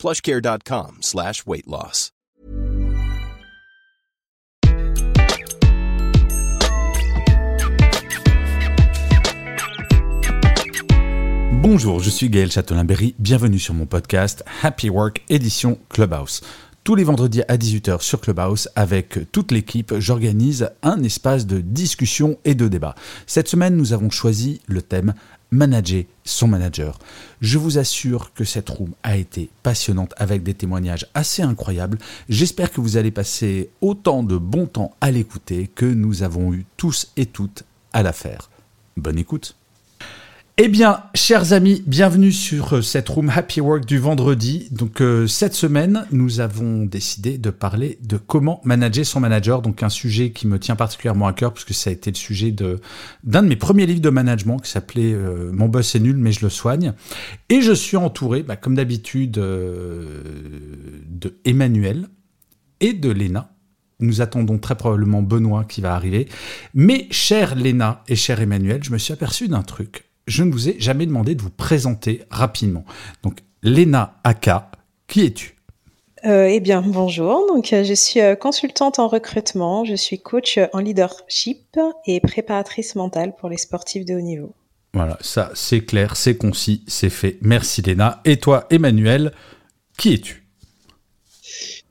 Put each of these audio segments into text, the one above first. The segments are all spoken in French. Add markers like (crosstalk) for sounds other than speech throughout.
plushcare.com slash weight loss. Bonjour, je suis Gaël Châtelain-Berry, bienvenue sur mon podcast Happy Work édition Clubhouse. Tous les vendredis à 18h sur Clubhouse, avec toute l'équipe, j'organise un espace de discussion et de débat. Cette semaine, nous avons choisi le thème Manager son manager. Je vous assure que cette room a été passionnante avec des témoignages assez incroyables. J'espère que vous allez passer autant de bon temps à l'écouter que nous avons eu tous et toutes à la faire. Bonne écoute. Eh bien, chers amis, bienvenue sur euh, cette room Happy Work du vendredi. Donc euh, cette semaine, nous avons décidé de parler de comment manager son manager. Donc un sujet qui me tient particulièrement à cœur puisque ça a été le sujet de d'un de mes premiers livres de management qui s'appelait euh, Mon boss est nul mais je le soigne. Et je suis entouré, bah, comme d'habitude, de Emmanuel et de Léna. Nous attendons très probablement Benoît qui va arriver. Mais chère Léna et cher Emmanuel, je me suis aperçu d'un truc je ne vous ai jamais demandé de vous présenter rapidement. Donc, Léna Aka, qui es-tu? Euh, eh bien, bonjour. Donc, euh, je suis euh, consultante en recrutement, je suis coach en leadership et préparatrice mentale pour les sportifs de haut niveau. Voilà, ça c'est clair, c'est concis, c'est fait. Merci Léna. Et toi, Emmanuel, qui es-tu?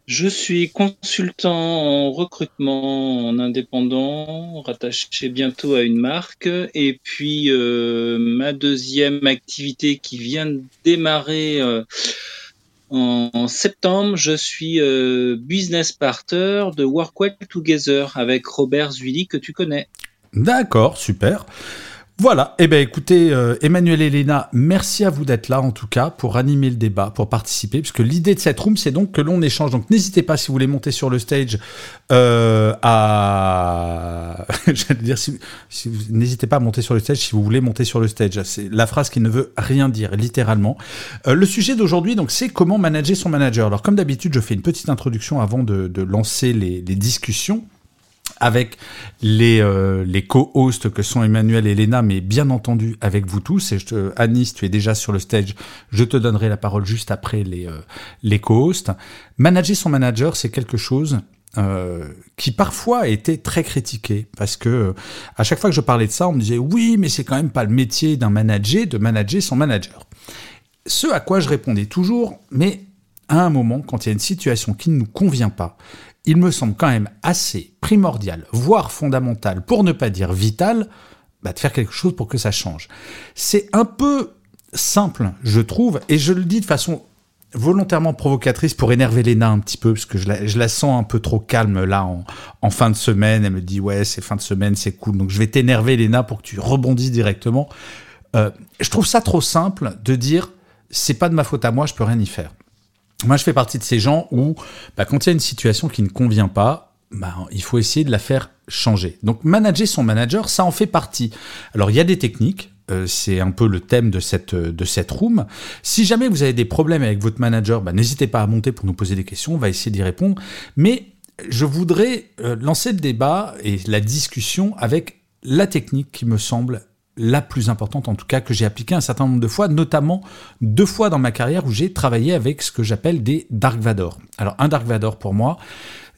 Je suis consultant en recrutement en indépendant, rattaché bientôt à une marque. Et puis euh, ma deuxième activité qui vient de démarrer euh, en, septembre, je suis euh, business partner de Workwell Together avec Robert Zuili que tu connais. D'accord, super. Voilà, eh bien écoutez, euh, Emmanuel et Léna, merci à vous d'être là en tout cas pour animer le débat, pour participer, puisque l'idée de cette room, c'est donc que l'on échange. Donc n'hésitez pas si vous voulez monter sur le stage euh, à... (laughs) J'allais dire, si, n'hésitez pas à monter sur le stage si vous voulez monter sur le stage. C'est la phrase qui ne veut rien dire, littéralement. Euh, le sujet d'aujourd'hui, donc, c'est comment manager son manager. Alors comme d'habitude, je fais une petite introduction avant de, lancer les discussions avec les, euh, les co-hosts que sont Emmanuel et Léna, mais bien entendu avec vous tous. Et je Anis, tu es déjà sur le stage. Je te donnerai la parole juste après les, euh, les co-hosts. Manager son manager, c'est quelque chose euh, qui parfois a été très critiqué parce que à chaque fois que je parlais de ça, on me disait oui, mais c'est quand même pas le métier d'un manager de manager son manager. Ce à quoi je répondais toujours, mais à un moment, quand il y a une situation qui ne nous convient pas, il me semble quand même assez primordial, voire fondamental, pour ne pas dire vital, bah, de faire quelque chose pour que ça change. C'est un peu simple, je trouve, et je le dis de façon volontairement provocatrice pour énerver Léna un petit peu, parce que je la, sens un peu trop calme là en, fin de semaine. Elle me dit ouais, c'est fin de semaine, c'est cool. Donc je vais t'énerver Léna pour que tu rebondisses directement. Euh, je trouve ça trop simple de dire c'est pas de ma faute à moi, je peux rien y faire. Moi, je fais partie de ces gens où, bah, quand il y a une situation qui ne convient pas, bah, il faut essayer de la faire changer. Donc, manager son manager, ça en fait partie. Alors, il y a des techniques. Euh, c'est un peu le thème de cette, de cette room. Si jamais vous avez des problèmes avec votre manager, bah, n'hésitez pas à monter pour nous poser des questions. On va essayer d'y répondre. Mais je voudrais euh, lancer le débat et la discussion avec la technique qui me semble la plus importante en tout cas que j'ai appliquée un certain nombre de fois, notamment deux fois dans ma carrière où j'ai travaillé avec ce que j'appelle des Dark Vador. Alors un Dark Vador pour moi,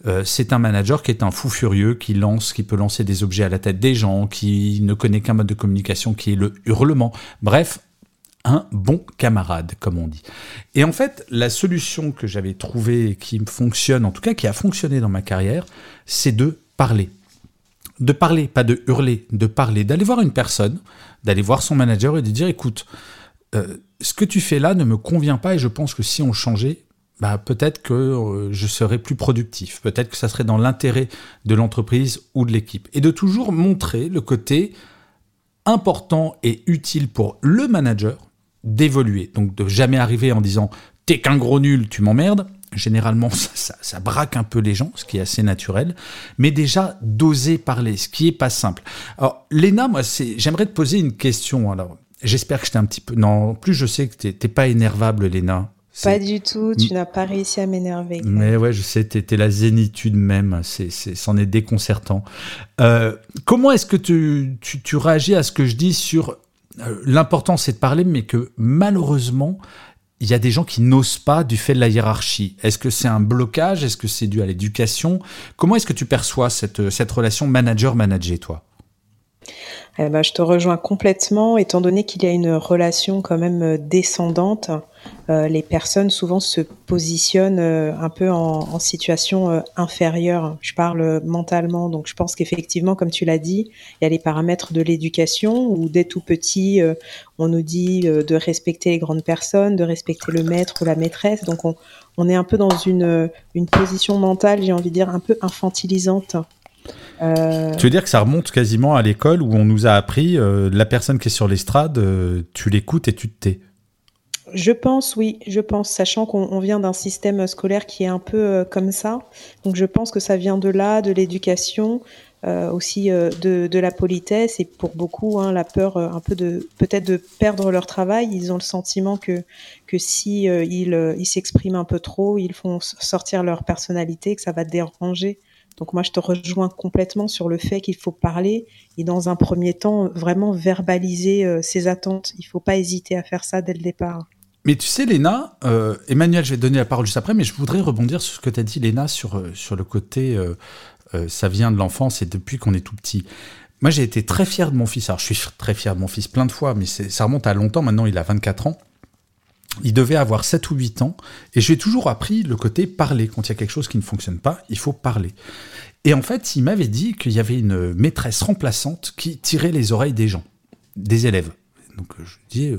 euh, c'est un manager qui est un fou furieux, qui lance, qui peut lancer des objets à la tête des gens, qui ne connaît qu'un mode de communication qui est le hurlement. Bref, un bon camarade, comme on dit. Et en fait, la solution que j'avais trouvée qui fonctionne, en tout cas qui a fonctionné dans ma carrière, c'est de parler de parler, pas de hurler, de parler, d'aller voir une personne, d'aller voir son manager et de dire écoute, euh, ce que tu fais là ne me convient pas et je pense que si on changeait, bah, peut-être que euh, je serais plus productif, peut-être que ça serait dans l'intérêt de l'entreprise ou de l'équipe. Et de toujours montrer le côté important et utile pour le manager d'évoluer. Donc de jamais arriver en disant t'es qu'un gros nul, tu m'emmerdes, Généralement, (laughs) ça, braque un peu les gens, ce qui est assez naturel. Mais déjà, d'oser parler, ce qui est pas simple. Alors, Léna, moi, j'aimerais te poser une question. Alors, j'espère que j'étais un petit peu. Non, plus je sais que t'es pas énervable, Léna. Pas du tout, tu n'as pas réussi à m'énerver. Mais ouais, je sais, t'es la zénitude même, c'est, c'en est, déconcertant. Euh, comment est-ce que tu, tu, réagis à ce que je dis sur euh, l'important c'est de parler, mais que malheureusement, il y a des gens qui n'osent pas du fait de la hiérarchie. Est-ce que c'est un blocage? Est-ce que c'est dû à l'éducation? Comment est-ce que tu perçois cette, cette relation manager-manager, toi? Eh ben, je te rejoins complètement, étant donné qu'il y a une relation quand même euh, descendante. Euh, les personnes souvent se positionnent euh, un peu en, situation inférieure. Je parle mentalement, donc je pense qu'effectivement, comme tu l'as dit, il y a les paramètres de l'éducation où dès tout petit, on nous dit de respecter les grandes personnes, de respecter le maître ou la maîtresse. Donc on, est un peu dans une, une position mentale, j'ai envie de dire, un peu infantilisante. Euh, tu veux dire que ça remonte quasiment à l'école où on nous a appris euh, la personne qui est sur l'estrade, euh, tu l'écoutes et tu te tais? Je pense, oui, je pense, sachant qu'on vient d'un système scolaire qui est un peu comme ça. Donc je pense que ça vient de là, de l'éducation, aussi de, la politesse et pour beaucoup hein, la peur un peu de peut-être de perdre leur travail. Ils ont le sentiment que que si ils s'expriment un peu trop, ils font sortir leur personnalité, que ça va déranger donc moi, je te rejoins complètement sur le fait qu'il faut parler et dans un premier temps, vraiment verbaliser euh, ses attentes. Il ne faut pas hésiter à faire ça dès le départ. Mais tu sais, Léna, euh, Emmanuel, je vais te donner la parole juste après, mais je voudrais rebondir sur ce que tu as dit, Léna, sur, euh, sur le côté, ça vient de l'enfance et depuis qu'on est tout petit. Moi, j'ai été très fier de mon fils. Alors, je suis très fier de mon fils plein de fois, mais ça remonte à longtemps. Maintenant, il a 24 ans il devait avoir 7 ou 8 ans, et j'ai toujours appris le côté parler. Quand il y a quelque chose qui ne fonctionne pas, il faut parler. Et en fait, il m'avait dit qu'il y avait une maîtresse remplaçante qui tirait les oreilles des gens, des élèves. Donc je dis,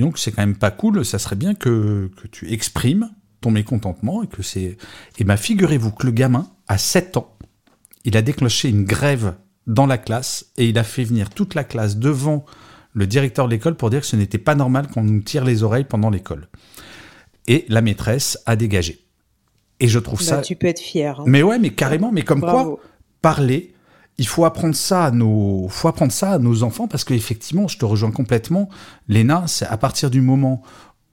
donc c'est quand même pas cool, ça serait bien que, que tu exprimes ton mécontentement et que c'est. Et m'a figurez-vous que le gamin, à 7 ans, il a déclenché une grève dans la classe et il a fait venir toute la classe devant le directeur de l'école pour dire que ce n'était pas normal qu'on nous tire les oreilles pendant l'école. Et la maîtresse a dégagé. Et je trouve bah, ça. Tu peux être fier. Hein. Mais ouais, mais carrément, mais comme quoi, parler, il faut apprendre ça à nos, faut apprendre ça à nos enfants parce qu'effectivement, je te rejoins complètement. Léna, c'est à partir du moment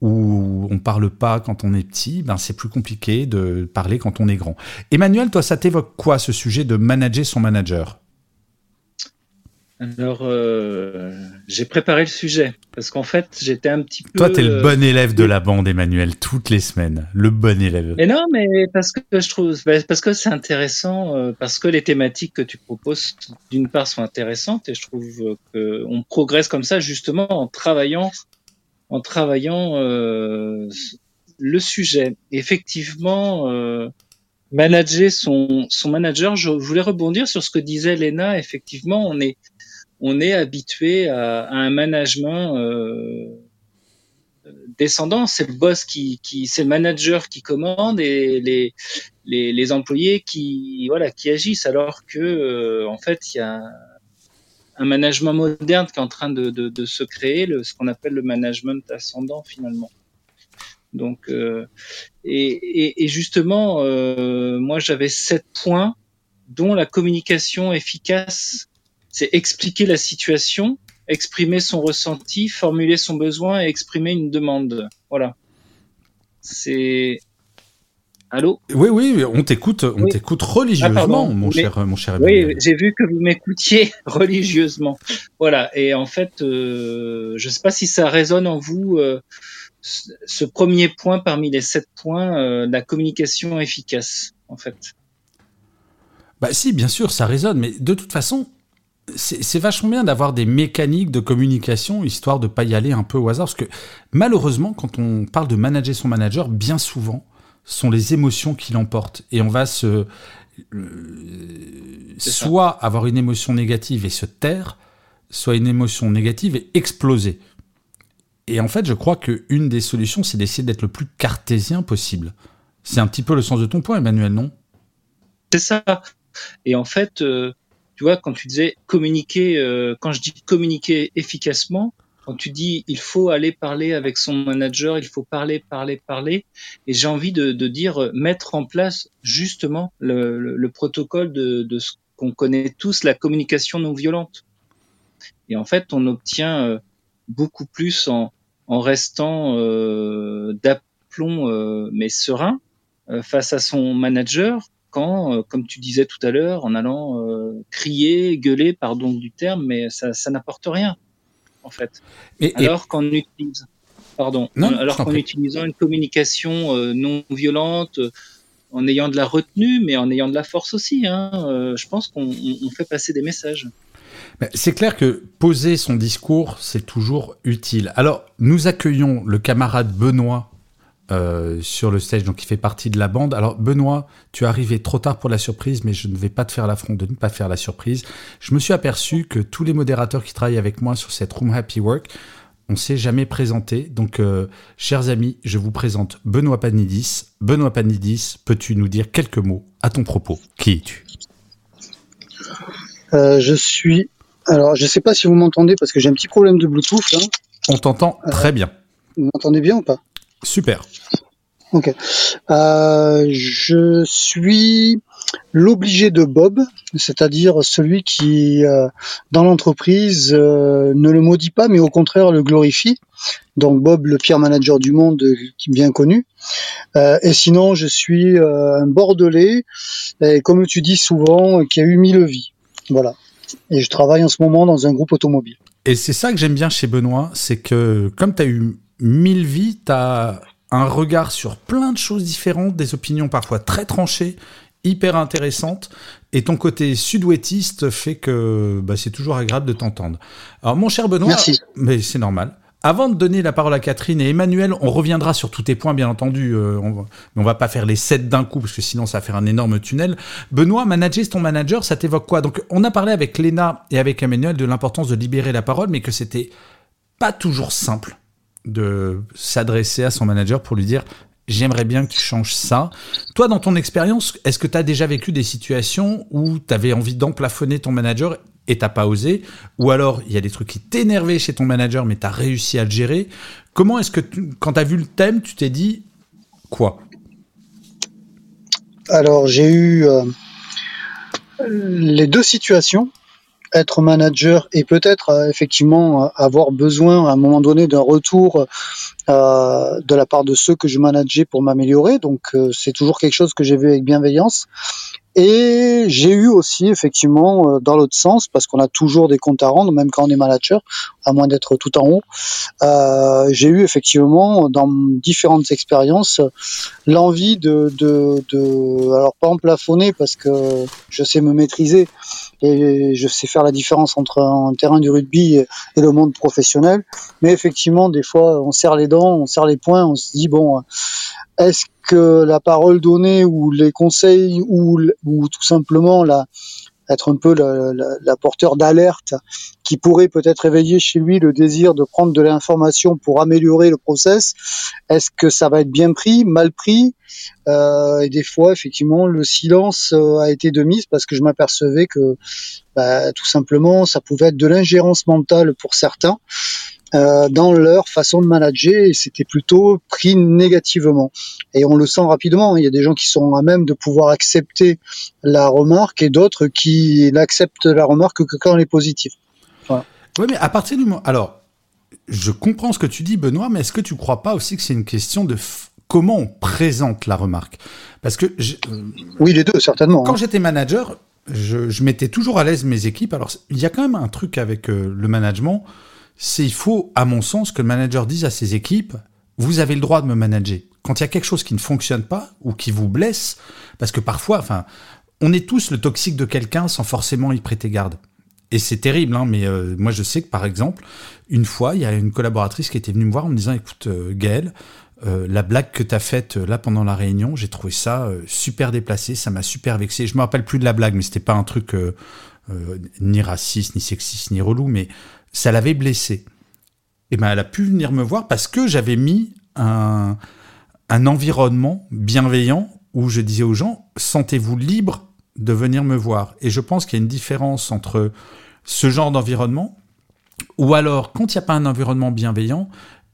où on parle pas quand on est petit, ben c'est plus compliqué de parler quand on est grand. Emmanuel, toi, ça t'évoque quoi ce sujet de manager son manager? Alors, euh, j'ai préparé le sujet parce qu'en fait, j'étais un petit peu. Toi, t'es le bon élève de la bande, Emmanuel, toutes les semaines. Le bon élève. Mais non, mais parce que je trouve, bah, parce que c'est intéressant, euh, parce que les thématiques que tu proposes, d'une part, sont intéressantes et je trouve que on progresse comme ça justement en travaillant, en travaillant euh, le sujet. Effectivement. Manager son, son manager, je voulais rebondir sur ce que disait Lena. Effectivement, on est, on est habitué à, un management euh, descendant. C'est le boss qui, qui c'est le manager qui commande et les, les, employés qui voilà qui agissent. Alors que euh, en fait, il y a un management moderne qui est en train de, de, se créer, le, ce qu'on appelle le management ascendant finalement. Donc, euh, et, et, justement, moi j'avais sept points, dont la communication efficace c'est expliquer la situation, exprimer son ressenti, formuler son besoin et exprimer une demande. Voilà. C'est Allô? Oui, oui, on t'écoute, on t'écoute religieusement, ah, mon, cher, mon cher. Oui, j'ai vu que vous m'écoutiez (laughs) religieusement. Voilà, et en fait, euh, je ne sais pas si ça résonne en vous, euh, ce premier point parmi les sept points, euh, la communication efficace, en fait. Bah si, bien sûr, ça résonne, mais de toute façon, c'est vachement bien d'avoir des mécaniques de communication, histoire de pas y aller un peu au hasard, parce que malheureusement, quand on parle de manager son manager, bien souvent, sont les émotions qui l'emportent. Et on va se... soit avoir une émotion négative et se taire, soit une émotion négative et exploser. Et en fait, je crois qu'une des solutions, c'est d'essayer d'être le plus cartésien possible. C'est un petit peu le sens de ton point, Emmanuel, non? C'est ça. Et en fait, euh, tu vois, quand tu disais communiquer, euh, quand je dis communiquer efficacement, quand tu dis il faut aller parler avec son manager, il faut parler, parler, parler, et j'ai envie de, dire euh, mettre en place justement le, protocole de, ce qu'on connaît tous, la communication non violente. Et en fait, on obtient euh, beaucoup plus en, restant euh, d'aplomb euh, mais serein face à son manager quand, comme tu disais tout à l'heure, en allant crier, gueuler, pardon du terme, mais ça, ça n'apporte rien en fait. alors qu'en utilise, pardon, alors qu'en utilisant une communication euh, non violente, euh, en ayant de la retenue, mais en ayant de la force aussi, hein, euh, je pense qu'on fait passer des messages. C'est clair que poser son discours, c'est toujours utile. Alors, nous accueillons le camarade Benoît euh, sur le stage, donc il fait partie de la bande. Alors Benoît, tu es arrivé trop tard pour la surprise, mais je ne vais pas te faire l'affront de ne pas faire la surprise. Je me suis aperçu que tous les modérateurs qui travaillent avec moi sur cette Room Happy Work, on s'est jamais présenté. Donc, euh, chers amis, je vous présente Benoît Panidis. Benoît Panidis, peux-tu nous dire quelques mots à ton propos? Qui es-tu? Euh, Je suis. Alors, je ne sais pas si vous m'entendez parce que j'ai un petit problème de Bluetooth. Hein. On t'entend très bien. Vous m'entendez bien ou pas? Super. Ok. Euh, je suis l'obligé de Bob, c'est-à-dire celui qui, euh, dans l'entreprise, euh, ne le maudit pas, mais au contraire le glorifie. Donc Bob, le pire manager du monde, bien connu. et sinon, je suis un Bordelais, et comme tu dis souvent, qui a eu mille vies. Voilà. Et je travaille en ce moment dans un groupe automobile. Et c'est ça que j'aime bien chez Benoît, c'est que comme tu as eu mille vies, tu as un regard sur plein de choses différentes, des opinions parfois très tranchées, hyper intéressantes, et ton côté sud-ouestiste fait que bah, c'est toujours agréable de t'entendre. Alors mon cher Benoît, mais c'est normal. Avant de donner la parole à Catherine et Emmanuel, on reviendra sur tous tes points, bien entendu. Euh, on va, mais on va pas faire les sept d'un coup, parce que sinon ça va faire un énorme tunnel. Benoît, manager ton manager, ça t'évoque quoi? Donc, on a parlé avec Léna et avec Emmanuel de l'importance de libérer la parole, mais que c'était pas toujours simple de s'adresser à son manager pour lui dire j'aimerais bien que tu changes ça. Toi, dans ton expérience, est-ce que tu as déjà vécu des situations où tu avais envie d'emplafonner ton manager et t'as pas osé? Ou alors, il y a des trucs qui t'énervaient chez ton manager, mais tu as réussi à le gérer? Comment est-ce que, quand tu as vu le thème, tu t'es dit quoi? Alors, j'ai eu euh, les deux situations être manager et peut-être euh, effectivement euh, avoir besoin à un moment donné d'un retour euh, de la part de ceux que je manageais pour m'améliorer. Donc c'est toujours quelque chose que j'ai vu avec bienveillance. Et j'ai eu aussi effectivement dans l'autre sens, parce qu'on a toujours des comptes à rendre, même quand on est manager, à moins d'être tout en haut. Euh, j'ai eu effectivement dans différentes expériences l'envie de, de, de, alors pas en plafonner parce que je sais me maîtriser, et je sais faire la différence entre un terrain du rugby et, le monde professionnel. Mais effectivement, des fois, on serre les dents, on serre les poings, on se dit bon, est-ce que la parole donnée ou les conseils ou, ou tout simplement la, être un peu la, porteur d'alerte qui pourrait peut-être éveiller chez lui le désir de prendre de l'information pour améliorer le process. Est-ce que ça va être bien pris, mal pris? Euh, Et des fois, effectivement, le silence euh, a été de mise parce que je m'apercevais que bah, tout simplement, ça pouvait être de l'ingérence mentale pour certains. Euh, dans leur façon de manager et c'était plutôt pris négativement. Et on le sent rapidement. Il y a des gens qui sont à même de pouvoir accepter la remarque et d'autres qui n'acceptent la remarque que quand elle est positive. Oui, mais à partir du moment. Alors, je comprends ce que tu dis, Benoît, mais est-ce que tu ne crois pas aussi que c'est une question de comment on présente la remarque? Parce que. Euh, oui, les deux, certainement. Quand hein. j'étais manager, je, mettais toujours à l'aise mes équipes. Alors, il y a quand même un truc avec euh, le management c'est il faut, à mon sens, que le manager dise à ses équipes, vous avez le droit de me manager. Quand il y a quelque chose qui ne fonctionne pas ou qui vous blesse, parce que parfois, enfin, on est tous le toxique de quelqu'un sans forcément y prêter garde. Et c'est terrible, hein, mais euh, moi je sais que par exemple, une fois, il y a une collaboratrice qui était venue me voir en me disant, écoute, euh, Gaël, euh, la blague que tu as faite là pendant la réunion, j'ai trouvé ça super déplacé, ça m'a super vexé. Je me rappelle plus de la blague, mais c'était pas un truc ni raciste, ni sexiste, ni relou, mais ça l'avait blessée. Et ben elle a pu venir me voir parce que j'avais mis un, environnement bienveillant où je disais aux gens sentez-vous libre de venir me voir. Et je pense qu'il y a une différence entre ce genre d'environnement Ou alors, quand il n'y a pas un environnement bienveillant,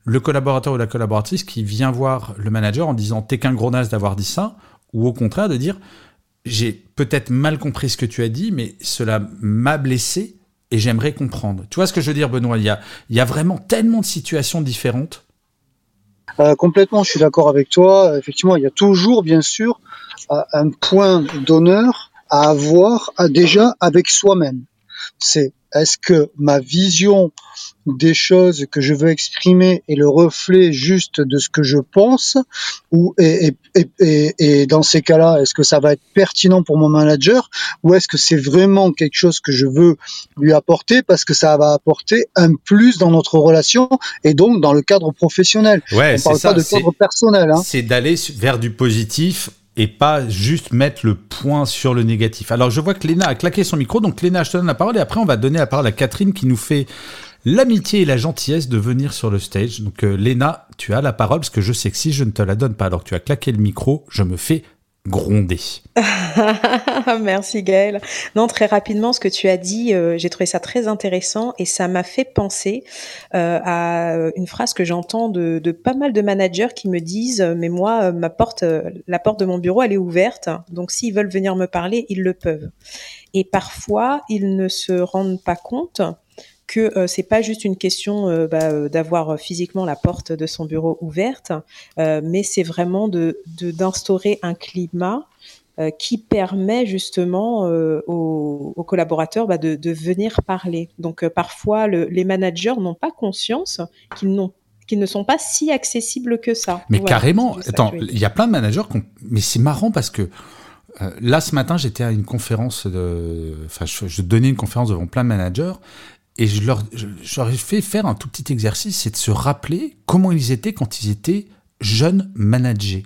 le collaborateur ou la collaboratrice qui vient voir le manager en disant t'es qu'un gros naze d'avoir dit ça, ou au contraire de dire j'ai peut-être mal compris ce que tu as dit, mais cela m'a blessé et j'aimerais comprendre. Tu vois ce que je veux dire, Benoît? Il y, a, vraiment tellement de situations différentes. Euh, complètement, je suis d'accord avec toi. Effectivement, il y a toujours, bien sûr, euh, un point d'honneur à avoir déjà avec soi-même. C'est est-ce que ma vision des choses que je veux exprimer est le reflet juste de ce que je pense ou et, et, et, dans ces cas-là est-ce que ça va être pertinent pour mon manager ou est-ce que c'est vraiment quelque chose que je veux lui apporter parce que ça va apporter un plus dans notre relation et donc dans le cadre professionnel? Ouais, on parle ça, pas de cadre personnel hein. c'est d'aller vers du positif et pas juste mettre le point sur le négatif. Alors je vois que Léna a claqué son micro, donc Léna, je te donne la parole et après on va donner la parole à Catherine qui nous fait l'amitié et la gentillesse de venir sur le stage. Donc euh, Léna, tu as la parole parce que je sais que si je ne te la donne pas alors tu as claqué le micro, je me fais gronder. (laughs) Merci Gaël. Non, très rapidement, ce que tu as dit, euh, j'ai trouvé ça très intéressant et ça m'a fait penser euh, à une phrase que j'entends de, de, pas mal de managers qui me disent mais moi ma porte la porte de mon bureau elle est ouverte donc s'ils veulent venir me parler ils le peuvent et parfois ils ne se rendent pas compte que euh, c'est pas juste une question euh, bah, euh, d'avoir physiquement la porte de son bureau ouverte, mais c'est vraiment de d'instaurer un climat qui permet justement aux, collaborateurs bah, de, de, venir parler. Donc parfois, le, les managers n'ont pas conscience qu'ils n'ont qu'ils ne sont pas si accessibles que ça. Mais carrément, attends, il y a plein de managers, mais c'est marrant parce que là, ce matin, j'étais à une conférence de. Enfin, je, je, donnais une conférence devant plein de managers et je leur, ai fait faire un tout petit exercice, c'est de se rappeler comment ils étaient quand ils étaient jeunes managers.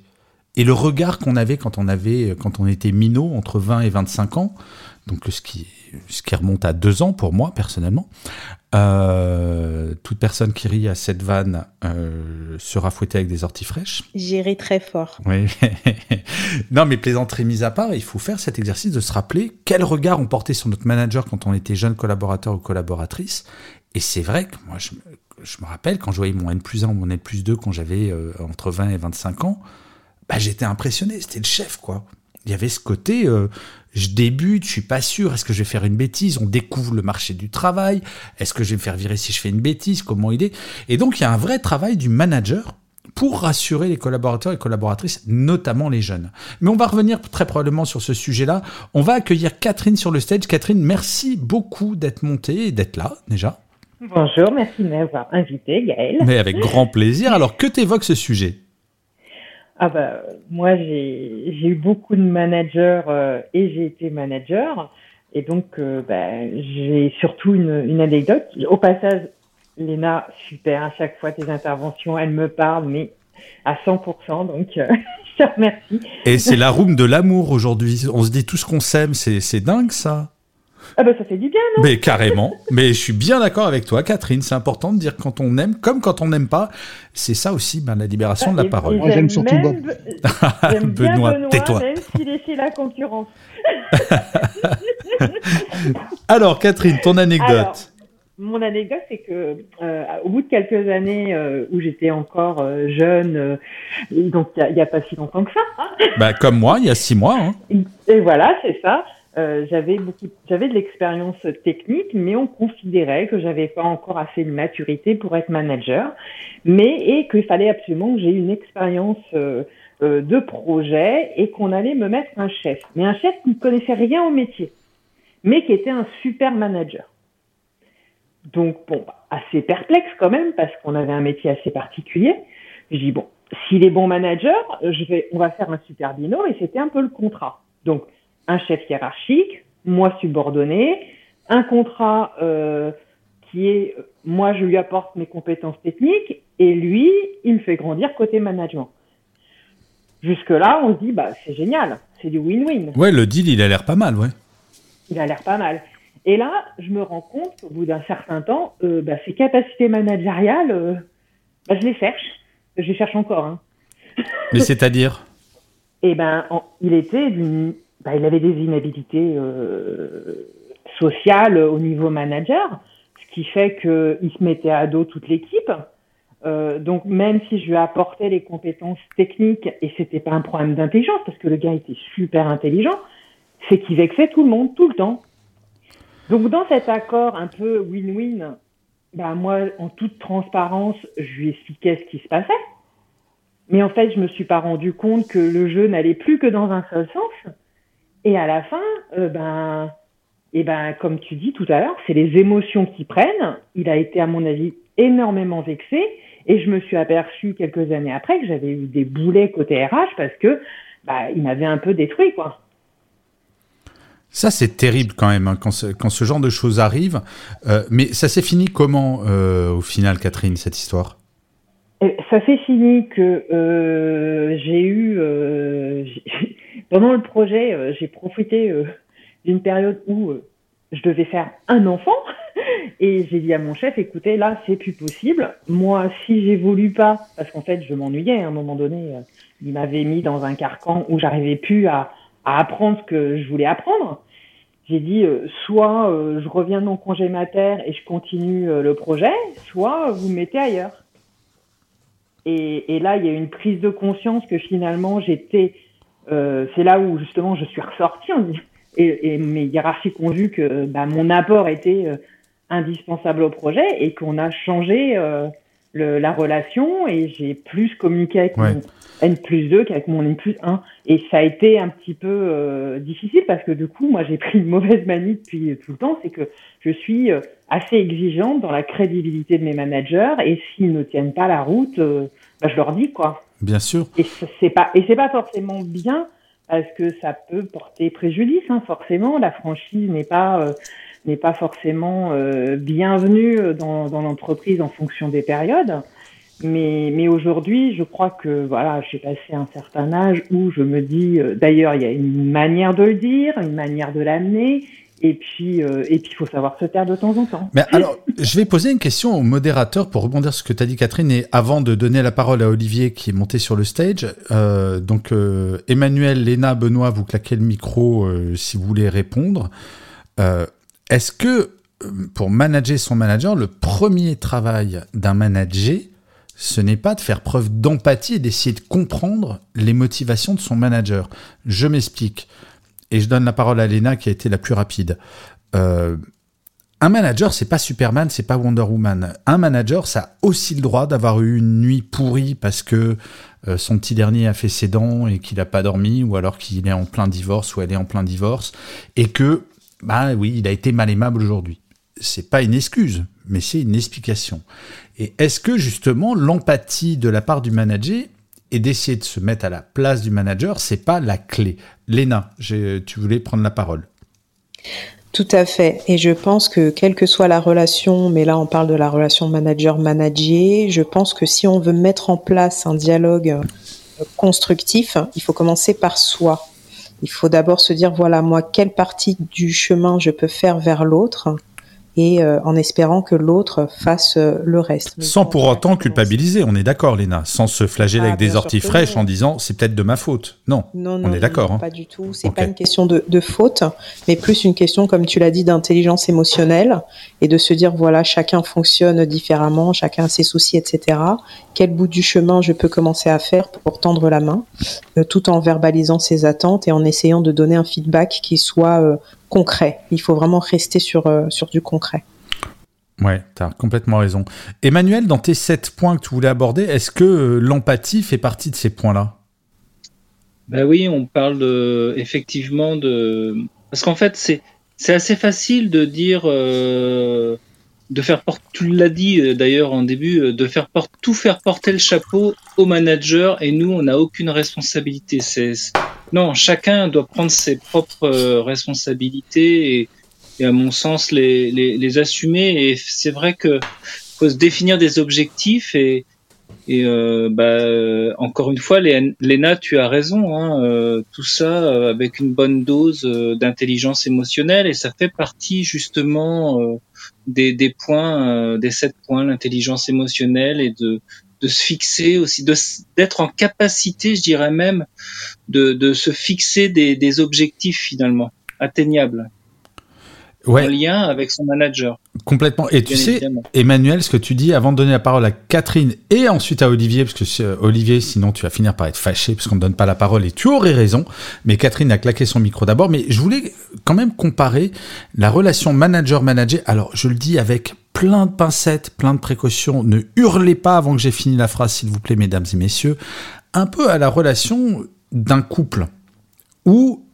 Et le regard qu'on avait quand on avait, quand on était minot, entre 20 et 25 ans, donc ce qui, ce qui remonte à deux ans pour moi personnellement. Euh, toute personne qui rit à cette vanne euh, sera fouettée avec des orties fraîches. J'ai ri très fort. Oui. (laughs) non, mais plaisanterie mise à part, il faut faire cet exercice de se rappeler quel regard on portait sur notre manager quand on était jeune collaborateur ou collaboratrice. Et c'est vrai que moi, je, je, me rappelle quand je voyais mon N plus 1 ou mon N plus 2 quand j'avais euh, entre 20 et 25 ans, bah, j'étais impressionné. C'était le chef, quoi. Il y avait ce côté, je débute, je suis pas sûr, est-ce que je vais faire une bêtise? On découvre le marché du travail, est-ce que je vais me faire virer si je fais une bêtise? Comment il est? Et donc il y a un vrai travail du manager pour rassurer les collaborateurs et collaboratrices, notamment les jeunes. Mais on va revenir très probablement sur ce sujet-là. On va accueillir Catherine sur le stage. Catherine, merci beaucoup d'être montée et d'être là déjà. Bonjour, merci de m'avoir invité, Gaël. Mais avec grand plaisir. Alors, que t'évoque ce sujet? Ah bah moi j'ai eu beaucoup de managers euh, et j'ai été manager et donc euh, bah, j'ai surtout une, une anecdote. Au passage, Léna, super à chaque fois tes interventions, elle me parle mais à 100% donc euh, (laughs) je te remercie. Et c'est la room de l'amour aujourd'hui. On se dit tout ce qu'on s'aime, c'est dingue ça. Ah bah ça fait du bien, non? Mais carrément. Mais je suis bien d'accord avec toi, Catherine. C'est important de dire quand on aime, comme quand on n'aime pas. C'est ça aussi, ben, la libération de la parole. Moi, j'aime surtout Bob. (laughs) Benoît, Benoît tais-toi. Même s'il est chez la concurrence. (laughs) Alors, Catherine, ton anecdote. mon anecdote, c'est que euh, au bout de quelques années euh, où j'étais encore euh, jeune, euh, donc il n'y a, a, pas si longtemps que ça. Hein. bah, comme moi, il y a six mois. Hein. Et voilà, c'est ça. Euh, j'avais beaucoup, j'avais de l'expérience technique, mais on considérait que j'avais pas encore assez de maturité pour être manager, mais et qu'il fallait absolument que j'ai une expérience euh, euh, de projet et qu'on allait me mettre un chef, mais un chef qui ne connaissait rien au métier, mais qui était un super manager. Donc bon, assez perplexe quand même parce qu'on avait un métier assez particulier. Je dis bon, s'il est bon manager, je vais, on va faire un super binôme et c'était un peu le contrat. Donc un chef hiérarchique, moi subordonné, un contrat euh, qui est moi je lui apporte mes compétences techniques et lui il me fait grandir côté management. Jusque là on se dit bah c'est génial, c'est du win-win. Ouais le deal il a l'air pas mal ouais. Il a l'air pas mal. Et là je me rends compte au bout d'un certain temps euh, bah, ces capacités managériales euh, bah, je les cherche, je les cherche encore. Hein. Mais c'est-à-dire? Eh ben il était d'une bah, il avait des inhabilités euh, sociales au niveau manager, ce qui fait qu'il se mettait à dos toute l'équipe. Euh, donc même si je lui apportais les compétences techniques et c'était pas un problème d'intelligence parce que le gars était super intelligent, c'est qu'il vexait tout le monde tout le temps. Donc dans cet accord un peu win-win, bah moi en toute transparence, je lui expliquais ce qui se passait. Mais en fait, je me suis pas rendu compte que le jeu n'allait plus que dans un seul sens. Et à la fin, euh, ben, et ben, comme tu dis tout à l'heure, c'est les émotions qui prennent. Il a été, à mon avis, énormément vexé. Et je me suis aperçu quelques années après que j'avais eu des boulets côté RH parce que bah, il m'avait un peu détruit, quoi. Ça, c'est terrible quand même, hein, quand, ce, genre de choses arrive. Euh, mais ça s'est fini comment, euh, au final, Catherine, cette histoire? Ça s'est fini que euh, j'ai eu... (laughs) pendant le projet, j'ai profité d'une période où je devais faire un enfant. (laughs) Et j'ai dit à mon chef, écoutez, là, c'est plus possible. Moi, si j'évolue pas, parce qu'en fait, je m'ennuyais à un moment donné, il m'avait mis dans un carcan où j'arrivais plus à, apprendre ce que je voulais apprendre. J'ai dit euh, soit euh, je reviens de mon congé mater et je continue euh, le projet, soit vous me mettez ailleurs. Et, et, là, il y a une prise de conscience que finalement j'étais. C'est là où justement je suis ressortie et, et mes hiérarchiques ont vu que bah, mon apport était indispensable au projet et qu'on a changé le, la relation et j'ai plus communiqué avec mon N plus 2 qu'avec mon N plus 1. Et ça a été un petit peu euh, difficile parce que du coup, moi, j'ai pris une mauvaise manie depuis tout le temps, c'est que je suis euh, assez exigeante dans la crédibilité de mes managers et s'ils ne tiennent pas la route, euh, bah, je leur dis quoi. Bien sûr. Et c'est pas et c'est pas forcément bien parce que ça peut porter préjudice. Hein, forcément, la franchise n'est pas n'est pas forcément bienvenue dans, dans l'entreprise en fonction des périodes. Mais, mais aujourd'hui, je crois que voilà, j'ai passé un certain âge où je me dis, euh, d'ailleurs, il y a une manière de le dire, une manière de l'amener, et puis, euh, et puis, il faut savoir se taire de temps en temps. Mais alors, je vais poser une question au modérateur pour rebondir sur ce que tu as dit, Catherine, et avant de donner la parole à Olivier qui est monté sur le stage. Euh, donc, euh, Emmanuel, Léna, Benoît, vous claquez le micro si vous voulez répondre. Est-ce que pour manager son manager, le premier travail d'un manager, ce n'est pas de faire preuve d'empathie et d'essayer de comprendre les motivations de son manager? Je m'explique. Et je donne la parole à Lena qui a été la plus rapide. Euh, un manager, c'est pas Superman, c'est pas Wonder Woman. Un manager, ça a aussi le droit d'avoir eu une nuit pourrie parce que euh, son petit dernier a fait ses dents et qu'il n'a pas dormi, ou alors qu'il est en plein divorce ou elle est en plein divorce, et que, bah oui, il a été mal aimable aujourd'hui. C'est pas une excuse, mais c'est une explication. Et est-ce que justement l'empathie de la part du manager et d'essayer de se mettre à la place du manager, c'est pas la clé Léna, tu voulais prendre la parole. Tout à fait. Et je pense que quelle que soit la relation, mais là on parle de la relation manager-manager, je pense que si on veut mettre en place un dialogue constructif, il faut commencer par soi. Il faut d'abord se dire, voilà, moi, quelle partie du chemin je peux faire vers l'autre? Et euh, en espérant que l'autre fasse euh, le reste. Sans pour autant culpabiliser, on est d'accord, Léna, sans se flageller avec ah, des orties fraîches en disant c'est peut-être de ma faute. Non, non, on est d'accord. Hein. Pas du tout. C'est pas une question de, de, faute, mais plus une question, comme tu l'as dit, d'intelligence émotionnelle et de se dire voilà, chacun fonctionne différemment, chacun a ses soucis, etc. Quel bout du chemin je peux commencer à faire pour tendre la main, euh, tout en verbalisant ses attentes et en essayant de donner un feedback qui soit concret. Il faut vraiment rester sur, euh, sur du concret. Ouais, tu as complètement raison. Emmanuel, dans tes sept points que tu voulais aborder, est-ce que euh, l'empathie fait partie de ces points-là? Ben oui, on parle effectivement de... Parce qu'en fait, c'est, c'est assez facile de dire... Euh, de faire porter, tu l'as dit d'ailleurs en début, de faire porter, tout faire porter le chapeau au manager et nous, on n'a aucune responsabilité. C'est, non, chacun doit prendre ses propres euh, responsabilités et, à mon sens les, les, assumer. Et c'est vrai que faut se définir des objectifs et, et euh, bah, encore une fois, Léna, tu as raison. Hein, euh, tout ça avec une bonne dose d'intelligence émotionnelle et ça fait partie justement des, des points, des sept points, l'intelligence émotionnelle et de de se fixer aussi, d'être en capacité, je dirais même, de, se fixer des, objectifs finalement atteignables. En lien avec son manager. Complètement. Et tu sais, Emmanuel, ce que tu dis avant de donner la parole à Catherine et ensuite à Olivier, parce que euh, Olivier, sinon tu vas finir par être fâché parce qu'on ne donne pas la parole et tu aurais raison. Mais Catherine a claqué son micro d'abord. Mais je voulais quand même comparer la relation manager-manager. Alors, je le dis avec plein de pincettes, plein de précautions. Ne hurlez pas avant que j'ai fini la phrase, s'il vous plaît, mesdames et messieurs. Un peu à la relation d'un couple où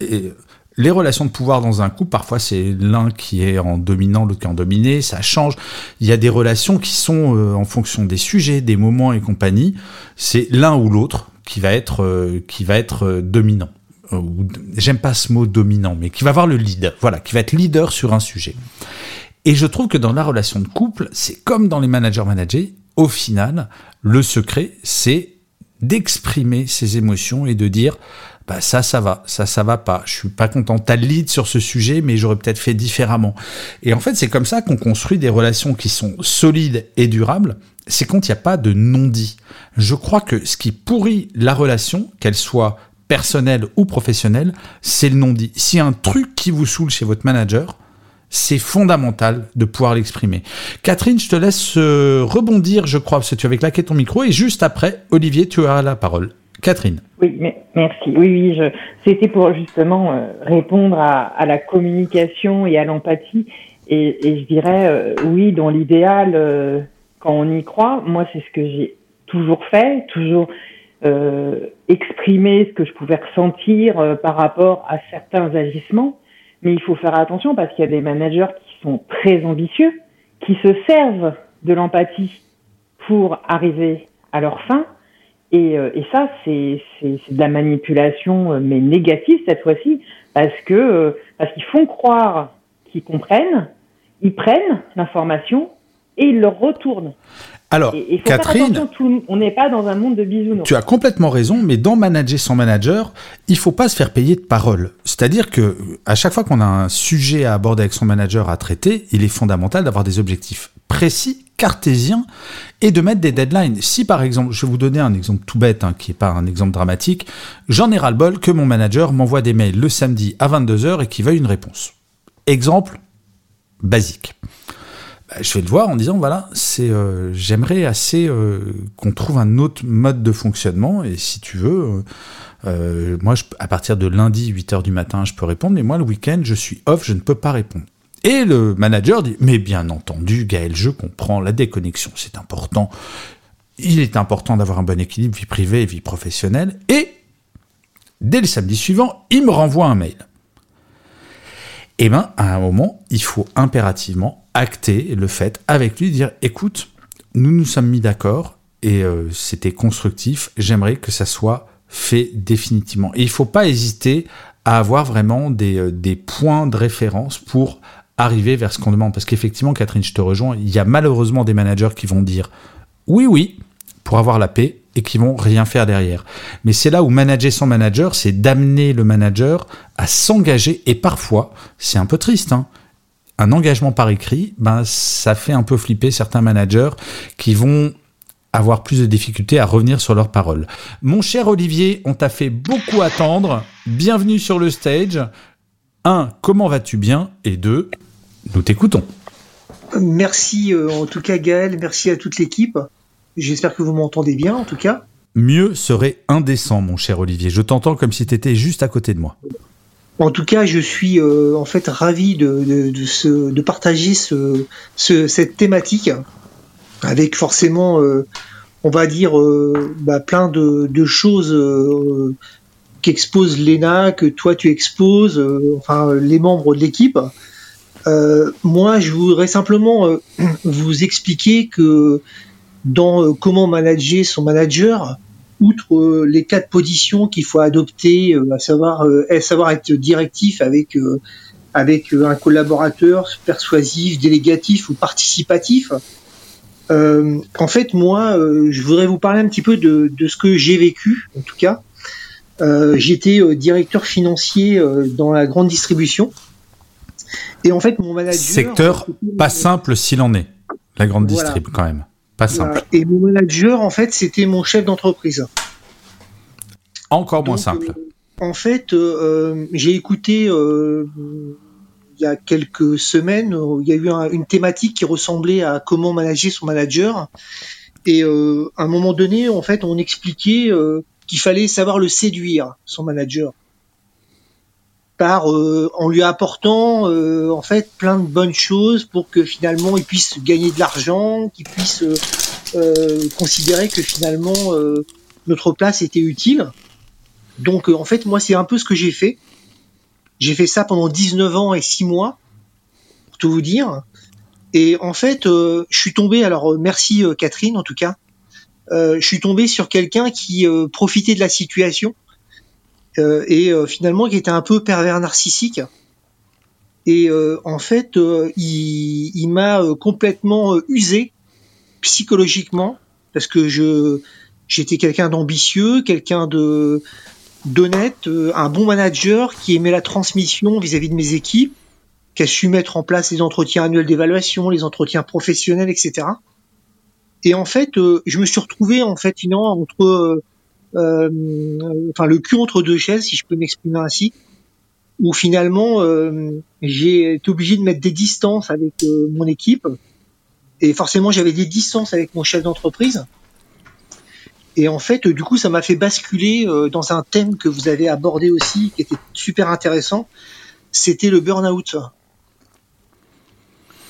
les relations de pouvoir dans un couple, parfois c'est l'un qui est en dominant, l'autre qui est en dominé, ça change. Il y a des relations qui sont euh, en fonction des sujets, des moments et compagnie. C'est l'un ou l'autre qui va être euh, qui va être euh, dominant. J'aime pas ce mot dominant, mais qui va avoir le lead. Voilà, qui va être leader sur un sujet. Et je trouve que dans la relation de couple, c'est comme dans les managers managers. Au final, le secret, c'est d'exprimer ses émotions et de dire bah ça, ça va, ça, ça va pas. Je suis pas content. T'as le lead sur ce sujet, mais j'aurais peut-être fait différemment. Et en fait, c'est comme ça qu'on construit des relations qui sont solides et durables. C'est quand il n'y a pas de non-dit. Je crois que ce qui pourrit la relation, qu'elle soit personnelle ou professionnelle, c'est le non-dit. A un truc qui vous saoule chez votre manager, c'est fondamental de pouvoir l'exprimer. Catherine, je te laisse euh, rebondir, je crois, parce que tu avais claqué ton micro, et juste après, Olivier, tu as la parole. Catherine. Oui, merci. Oui, oui, c'était pour justement euh, répondre à, la communication et à l'empathie. Et, je dirais, euh, oui, dans l'idéal, euh, quand on y croit, moi, c'est ce que j'ai toujours fait, toujours exprimer ce que je pouvais ressentir par rapport à certains agissements. Mais il faut faire attention parce qu'il y a des managers qui sont très ambitieux, qui se servent de l'empathie pour arriver à leur fin et, euh, et ça, c'est de la manipulation, euh, mais négative cette fois-ci, parce que euh, parce qu'ils font croire qu'ils comprennent, ils prennent l'information et ils leur retournent. Alors, Catherine, on n'est pas dans un monde de bisounours. Tu as complètement raison, mais dans manager son manager, il faut pas se faire payer de parole. C'est-à-dire que à chaque fois qu'on a un sujet à aborder avec son manager à traiter, il est fondamental d'avoir des objectifs précis, cartésiens, et de mettre des deadlines. Si par exemple, je vais vous donner un exemple tout bête, hein, qui n'est pas un exemple dramatique, j'en ai ras-le-bol que mon manager m'envoie des mails le samedi à 22h et qu'il veuille une réponse. Exemple basique. Bah, je vais le voir en disant voilà, euh, j'aimerais assez euh, qu'on trouve un autre mode de fonctionnement et si tu veux, euh, moi à partir de lundi 8h du matin je peux répondre, mais moi le week-end je suis off, je ne peux pas répondre. Et le manager dit mais bien entendu Gaël, je comprends la déconnexion, c'est important. Il est important d'avoir un bon équilibre vie privée et vie professionnelle et dès le samedi suivant, il me renvoie un mail. Eh bien, à un moment, il faut impérativement acter le fait avec lui, dire écoute, nous nous sommes mis d'accord et euh, c'était constructif, j'aimerais que ça soit fait définitivement. Et il ne faut pas hésiter à avoir vraiment des, euh, des points de référence pour arriver vers ce qu'on demande. Parce qu'effectivement, Catherine, je te rejoins, il y a malheureusement des managers qui vont dire oui, oui, pour avoir la paix, et qui vont rien faire derrière. Mais c'est là où manager son manager, c'est d'amener le manager à s'engager, et parfois, c'est un peu triste, hein, un engagement par écrit, ben, ça fait un peu flipper certains managers qui vont avoir plus de difficultés à revenir sur leurs paroles. Mon cher Olivier, on t'a fait beaucoup attendre. Bienvenue sur le stage. 1. Comment vas-tu bien? Et 2. Nous t'écoutons. Merci euh, en tout cas Gaël, merci à toute l'équipe. J'espère que vous m'entendez bien en tout cas. Mieux serait indécent mon cher Olivier. Je t'entends comme si tu étais juste à côté de moi. En tout cas, je suis euh, en fait ravi de, de, partager ce, cette thématique avec forcément, euh, on va dire, bah, plein de, choses qu'expose Léna, que toi tu exposes, enfin les membres de l'équipe. Moi, je voudrais simplement (clears throat) vous expliquer que dans comment manager son manager, outre euh, les quatre positions qu'il faut adopter, euh, à savoir, euh, savoir être directif avec avec un collaborateur persuasif, délégatif ou participatif. en fait, moi, je voudrais vous parler un petit peu de, de ce que j'ai vécu, en tout cas. J'étais directeur financier dans la grande distribution. Et en fait, mon manager... Secteur pas simple s'il en est, la grande distrib quand même. Et mon manager, en fait, c'était mon chef d'entreprise. Encore moins simple. Euh, en fait, euh, j'ai écouté euh, il y a quelques semaines, il y a eu une thématique qui ressemblait à comment manager son manager. Et à un moment donné, en fait, on expliquait qu'il fallait savoir le séduire, son manager euh, en lui apportant euh, en fait plein de bonnes choses pour que finalement il puisse gagner de l'argent, qu'il puisse euh, considérer que finalement notre place était utile. Donc en fait moi c'est un peu ce que j'ai fait. J'ai fait ça pendant 19 ans et 6 mois pour tout vous dire. Et en fait je suis tombé alors merci Catherine en tout cas. je suis tombé sur quelqu'un qui profitait de la situation et euh, finalement qui était un peu pervers narcissique. Et euh, en fait, il, m'a complètement usé psychologiquement parce que je j'étais quelqu'un d'ambitieux, quelqu'un de d'honnête, un bon manager qui aimait la transmission vis-à-vis de mes équipes, qui a su mettre en place les entretiens annuels d'évaluation, les entretiens professionnels, etc. Et en fait, je me suis retrouvé en fait entre euh, enfin le cul entre deux chaises, si je peux m'exprimer ainsi, où finalement euh, j'ai été obligé de mettre des distances avec euh, mon équipe, et forcément j'avais des distances avec mon chef d'entreprise. Et en fait, du coup, ça m'a fait basculer dans un thème que vous avez abordé aussi, qui était super intéressant. C'était le burn-out.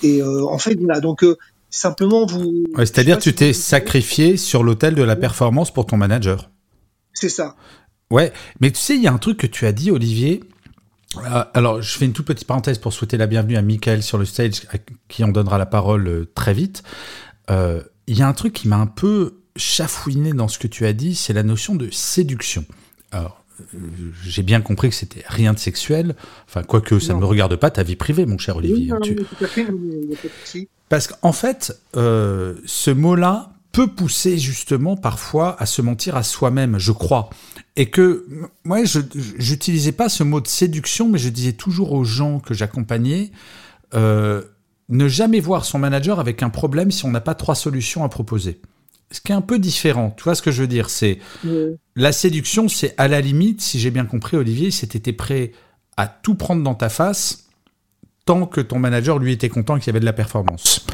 Et en fait, voilà. Donc, simplement, vous. C'est-à-dire, tu t'es sacrifié sur l'autel de la performance pour ton manager. C'est ça. Ouais, mais tu sais, il y a un truc que tu as dit, Olivier. Euh, alors, je fais une toute petite parenthèse pour souhaiter la bienvenue à Michael sur le stage, à qui on donnera la parole euh, très vite. Euh, il y a un truc qui m'a un peu chafouiné dans ce que tu as dit, c'est la notion de séduction. Alors, j'ai bien compris que c'était rien de sexuel. Enfin, quoique ça ne me regarde pas ta vie privée, mon cher Olivier. Parce qu'en fait, ce mot-là peut pousser justement parfois à se mentir à soi-même, je crois. Et que moi, je n'utilisais pas ce mot de séduction, mais je disais toujours aux gens que j'accompagnais, euh, ne jamais voir son manager avec un problème si on n'a pas trois solutions à proposer. Ce qui est un peu différent, tu vois ce que je veux dire? C'est la séduction, c'est à la limite, si j'ai bien compris, Olivier, c'était prêt à tout prendre dans ta face tant que ton manager lui était content qu'il y avait de la performance.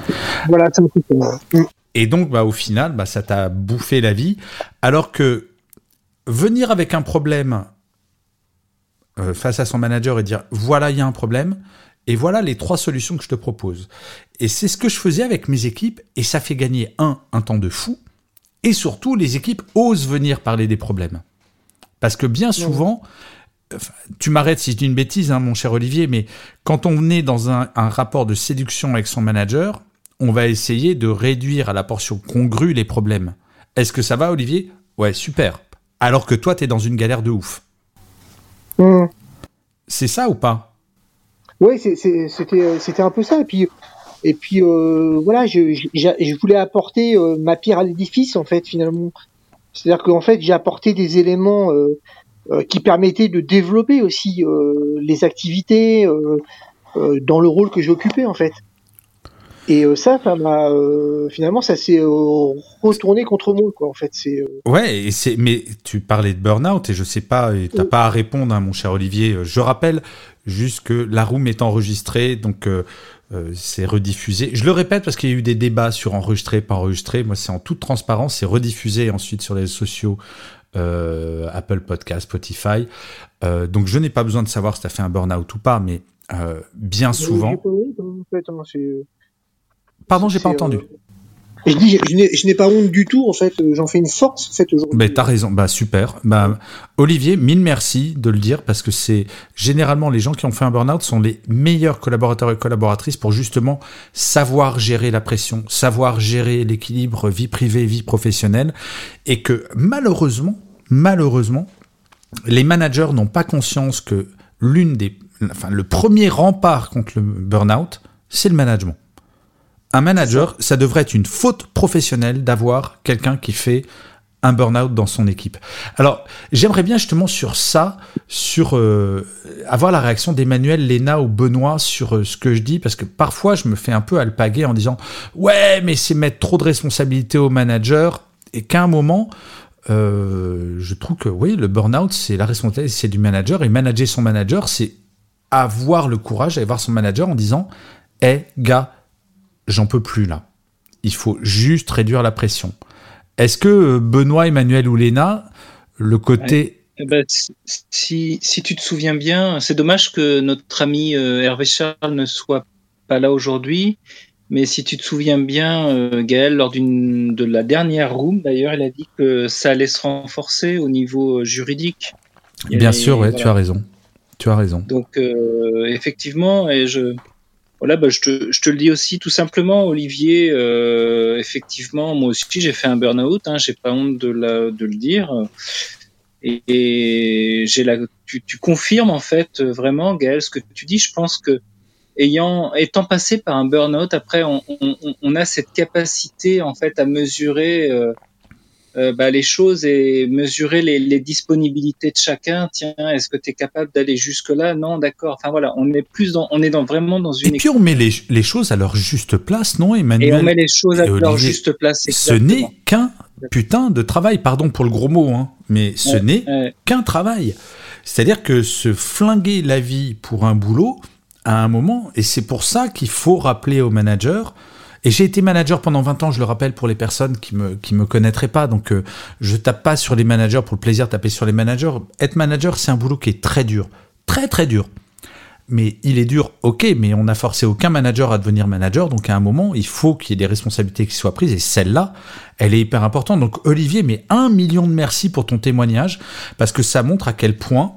Voilà, c'est et donc, bah, au final, bah, ça t'a bouffé la vie. Alors que venir avec un problème euh, face à son manager et dire voilà, il y a un problème, et voilà les trois solutions que je te propose. Et c'est ce que je faisais avec mes équipes, et ça fait gagner un, un temps de fou, et surtout, les équipes osent venir parler des problèmes. Parce que bien souvent, tu m'arrêtes si je dis une bêtise, hein, mon cher Olivier, mais quand on est dans un, un rapport de séduction avec son manager, on va essayer de réduire à la portion congrue les problèmes. Est-ce que ça va, Olivier? Ouais, super. Alors que toi, tu es dans une galère de ouf. Hmm. C'est ça ou pas? Oui, c'était un peu ça. Et puis, et puis euh, voilà, je, voulais apporter euh, ma pierre à l'édifice, en fait, finalement. C'est-à-dire qu'en fait, j'ai apporté des éléments euh, qui permettaient de développer aussi les activités dans le rôle que j'occupais, en fait. Et euh, ça, ça m'a euh, finalement ça s'est euh, retourné contre moi quoi. En fait, c'est. Ouais, et c'est. Mais tu parlais de burn-out et je sais pas, t'as pas à répondre, hein, mon cher Olivier. Je rappelle juste que la room est enregistrée, donc. c'est rediffusé. Je le répète parce qu'il y a eu des débats sur enregistré, pas enregistré. Moi, c'est en toute transparence. C'est rediffusé ensuite sur les réseaux sociaux, Apple Podcast, Spotify. donc, je n'ai pas besoin de savoir si tu as fait un burn-out ou pas, mais bien souvent. Pardon, j'ai pas entendu. Euh, je dis, je n'ai pas honte du tout, en fait. J'en fais une force, en fait, aujourd'hui. Ben, t'as raison. Bah, super. Bah, Olivier, mille merci de le dire parce que c'est généralement les gens qui ont fait un burn-out sont les meilleurs collaborateurs et collaboratrices pour justement savoir gérer la pression, savoir gérer l'équilibre vie privée, vie professionnelle et que malheureusement, malheureusement, les managers n'ont pas conscience que l'une des, enfin, le premier rempart contre le burn-out, c'est le management. Un manager, ça devrait être une faute professionnelle d'avoir quelqu'un qui fait un burn-out dans son équipe. Alors, j'aimerais bien justement sur ça, sur euh, avoir la réaction d'Emmanuel, Léna ou Benoît sur euh, ce que je dis, parce que parfois je me fais un peu alpaguer en disant ouais, mais c'est mettre trop de responsabilités au manager, et qu'à un moment, euh, je trouve que oui, le burn-out, c'est la responsabilité, c'est du manager, et manager son manager, c'est avoir le courage d'aller voir son manager en disant Hé, gars, j'en peux plus là. Il faut juste réduire la pression. Est-ce que euh, Benoît, Emmanuel ou Léna, le côté. Eh ben, si, si, tu te souviens bien, c'est dommage que notre ami euh, Hervé Charles ne soit pas là aujourd'hui. Mais si tu te souviens bien, euh, Gaël, lors de la dernière room, d'ailleurs, il a dit que ça allait se renforcer au niveau juridique. Bien sûr, ouais, tu as raison. Tu as raison. Donc, effectivement, et je, voilà, bah, je, te, je, te, le dis aussi tout simplement, Olivier. Euh, effectivement, moi aussi, j'ai fait un burn-out. Hein, j'ai pas honte de, la, de le dire. Et, et j'ai la, tu, tu, confirmes en fait vraiment, Gaël, ce que tu dis. Je pense que ayant étant passé par un burn-out, après, on, on, on, a cette capacité en fait à mesurer. Euh, euh, bah, les choses et mesurer les, les, disponibilités de chacun. Tiens, est-ce que tu es capable d'aller jusque là Non, d'accord. Enfin voilà, on est plus dans, on est dans vraiment dans une. Et puis on met les, les, choses à leur juste place, non, Emmanuel? Et on met les choses à leur juste place. Exactement. Ce n'est qu'un putain de travail. Pardon pour le gros mot, hein, mais ce ouais, n'est ouais. qu'un travail. C'est-à-dire que se flinguer la vie pour un boulot, à un moment, et c'est pour ça qu'il faut rappeler aux managers et j'ai été manager pendant 20 ans, je le rappelle pour les personnes qui me me connaîtraient pas. Donc euh, je tape pas sur les managers pour le plaisir de taper sur les managers. Être manager, c'est un boulot qui est très dur, très très dur. Mais il est dur, ok, mais on n'a forcé aucun manager à devenir manager, donc à un moment, il faut qu'il y ait des responsabilités qui soient prises, et celle-là, elle est hyper importante. Donc Olivier, mais un million de merci pour ton témoignage, parce que ça montre à quel point,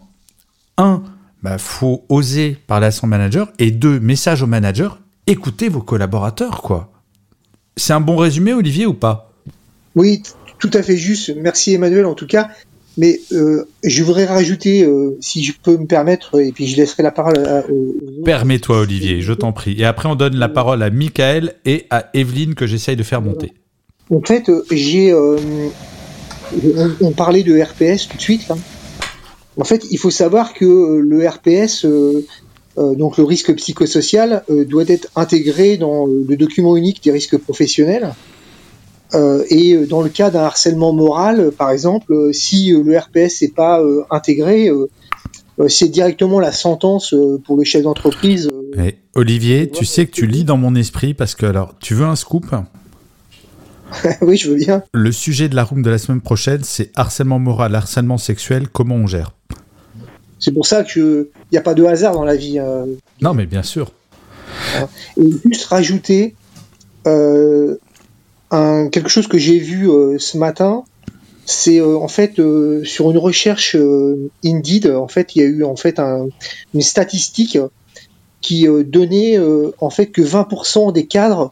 un, bah, faut oser parler à son manager, et deux, message au manager, écoutez vos collaborateurs, quoi. C'est un bon résumé, Olivier, ou pas? Oui, tout à fait juste. Merci Emmanuel en tout cas. Mais euh, je voudrais rajouter, euh, si je peux me permettre, et puis je laisserai la parole à, aux... Permets-toi, Olivier, je t'en prie. Et après, on donne la parole à Michael et à Evelyne que j'essaye de faire monter. En fait, j'ai. Euh, on, on, parlait de RPS tout de suite. Là. En fait, il faut savoir que le RPS, donc le risque psychosocial, doit être intégré dans le document unique des risques professionnels. Euh, et dans le cas d'un harcèlement moral, par exemple, si le RPS n'est pas euh, intégré, euh, c'est directement la sentence pour le chef d'entreprise. Mais Olivier, tu sais que tu lis dans mon esprit parce que alors, tu veux un scoop? (laughs) Oui, je veux bien. Le sujet de la room de la semaine prochaine, c'est harcèlement moral, harcèlement sexuel, comment on gère? C'est pour ça qu'il n'y a pas de hasard dans la vie. Euh, non, mais bien sûr. Et juste rajouter euh, un, quelque chose que j'ai vu euh, ce matin, c'est en fait sur une recherche Indeed, en fait, il y a eu en fait un, une statistique qui donnait en fait que 20% des cadres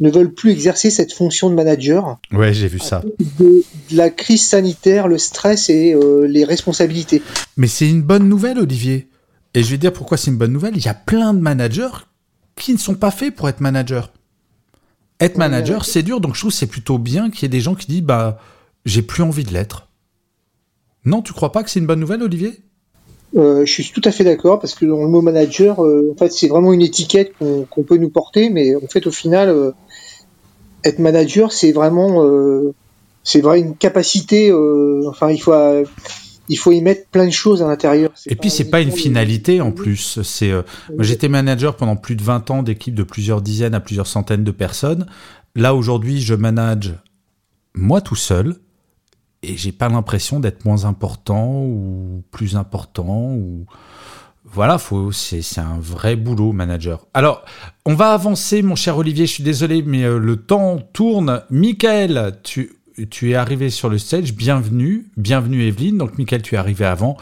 ne veulent plus exercer cette fonction de manager. Ouais, j'ai vu ça. De, de, la crise sanitaire, le stress et les responsabilités. Mais c'est une bonne nouvelle, Olivier. Et je vais dire pourquoi c'est une bonne nouvelle. Il y a plein de managers qui ne sont pas faits pour être managers. Être manager, ouais, c'est dur, donc je trouve c'est plutôt bien qu'il y ait des gens qui disent bah j'ai plus envie de l'être. Non, tu crois pas que c'est une bonne nouvelle, Olivier? Euh, Je suis tout à fait d'accord parce que dans le mot manager, euh, en fait, c'est vraiment une étiquette qu'on qu peut nous porter, mais en fait, au final, euh, être manager, c'est vraiment, c'est vraiment une capacité. enfin, il faut il faut y mettre plein de choses à l'intérieur. Et puis c'est pas une finalité en plus. C'est j'étais manager pendant plus de 20 ans d'équipes de plusieurs dizaines à plusieurs centaines de personnes. Là aujourd'hui, je manage moi tout seul et j'ai pas l'impression d'être moins important ou plus important ou voilà, faut c'est c'est un vrai boulot manager. Alors, on va avancer mon cher Olivier, je suis désolé mais euh, le temps tourne. Michael, tu tu es arrivé sur le stage, bienvenue, bienvenue Evelyne. Donc Michael, tu es arrivé avant.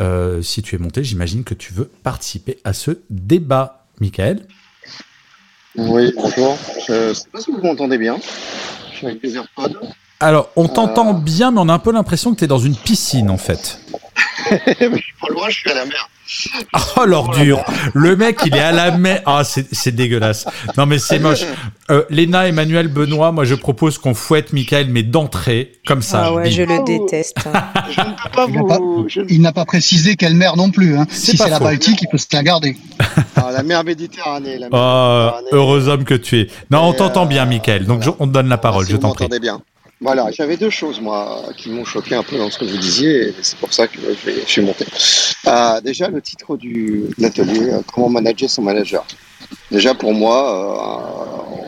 Euh, si tu es monté, j'imagine que tu veux participer à ce débat. Michael? Oui, bonjour. Je ne sais pas si vous m'entendez bien. Je suis avec les AirPods. Alors, on t'entend euh... bien, mais on a un peu l'impression que tu es dans une piscine en fait. mais je suis pas loin, je suis à la mer. (laughs) Oh l'ordure. Le mec il est à la mer. Ah c'est dégueulasse. Non mais c'est moche. Euh, Léna, Emmanuel, Benoît Moi je propose qu'on fouette Michael Mais d'entrée, comme ça. Ah ouais je le déteste. (laughs) Je ne peux pas vous... Il n'a pas, pas, précisé quelle mer non plus hein. Si c'est la Baltique il peut se la garder. (laughs) Ah, La mer Méditerranée, la mer oh, Méditerranée. Heureux homme que tu es. Non on t'entend euh... bien Michael. Donc je, on te donne la parole si je t'en prie. bien Voilà, j'avais deux choses, moi, qui m'ont choqué un peu dans ce que vous disiez, et c'est pour ça que je, vais- suis monté. Euh, déjà, le titre du, de l'atelier, euh, comment manager son manager. Déjà, pour moi,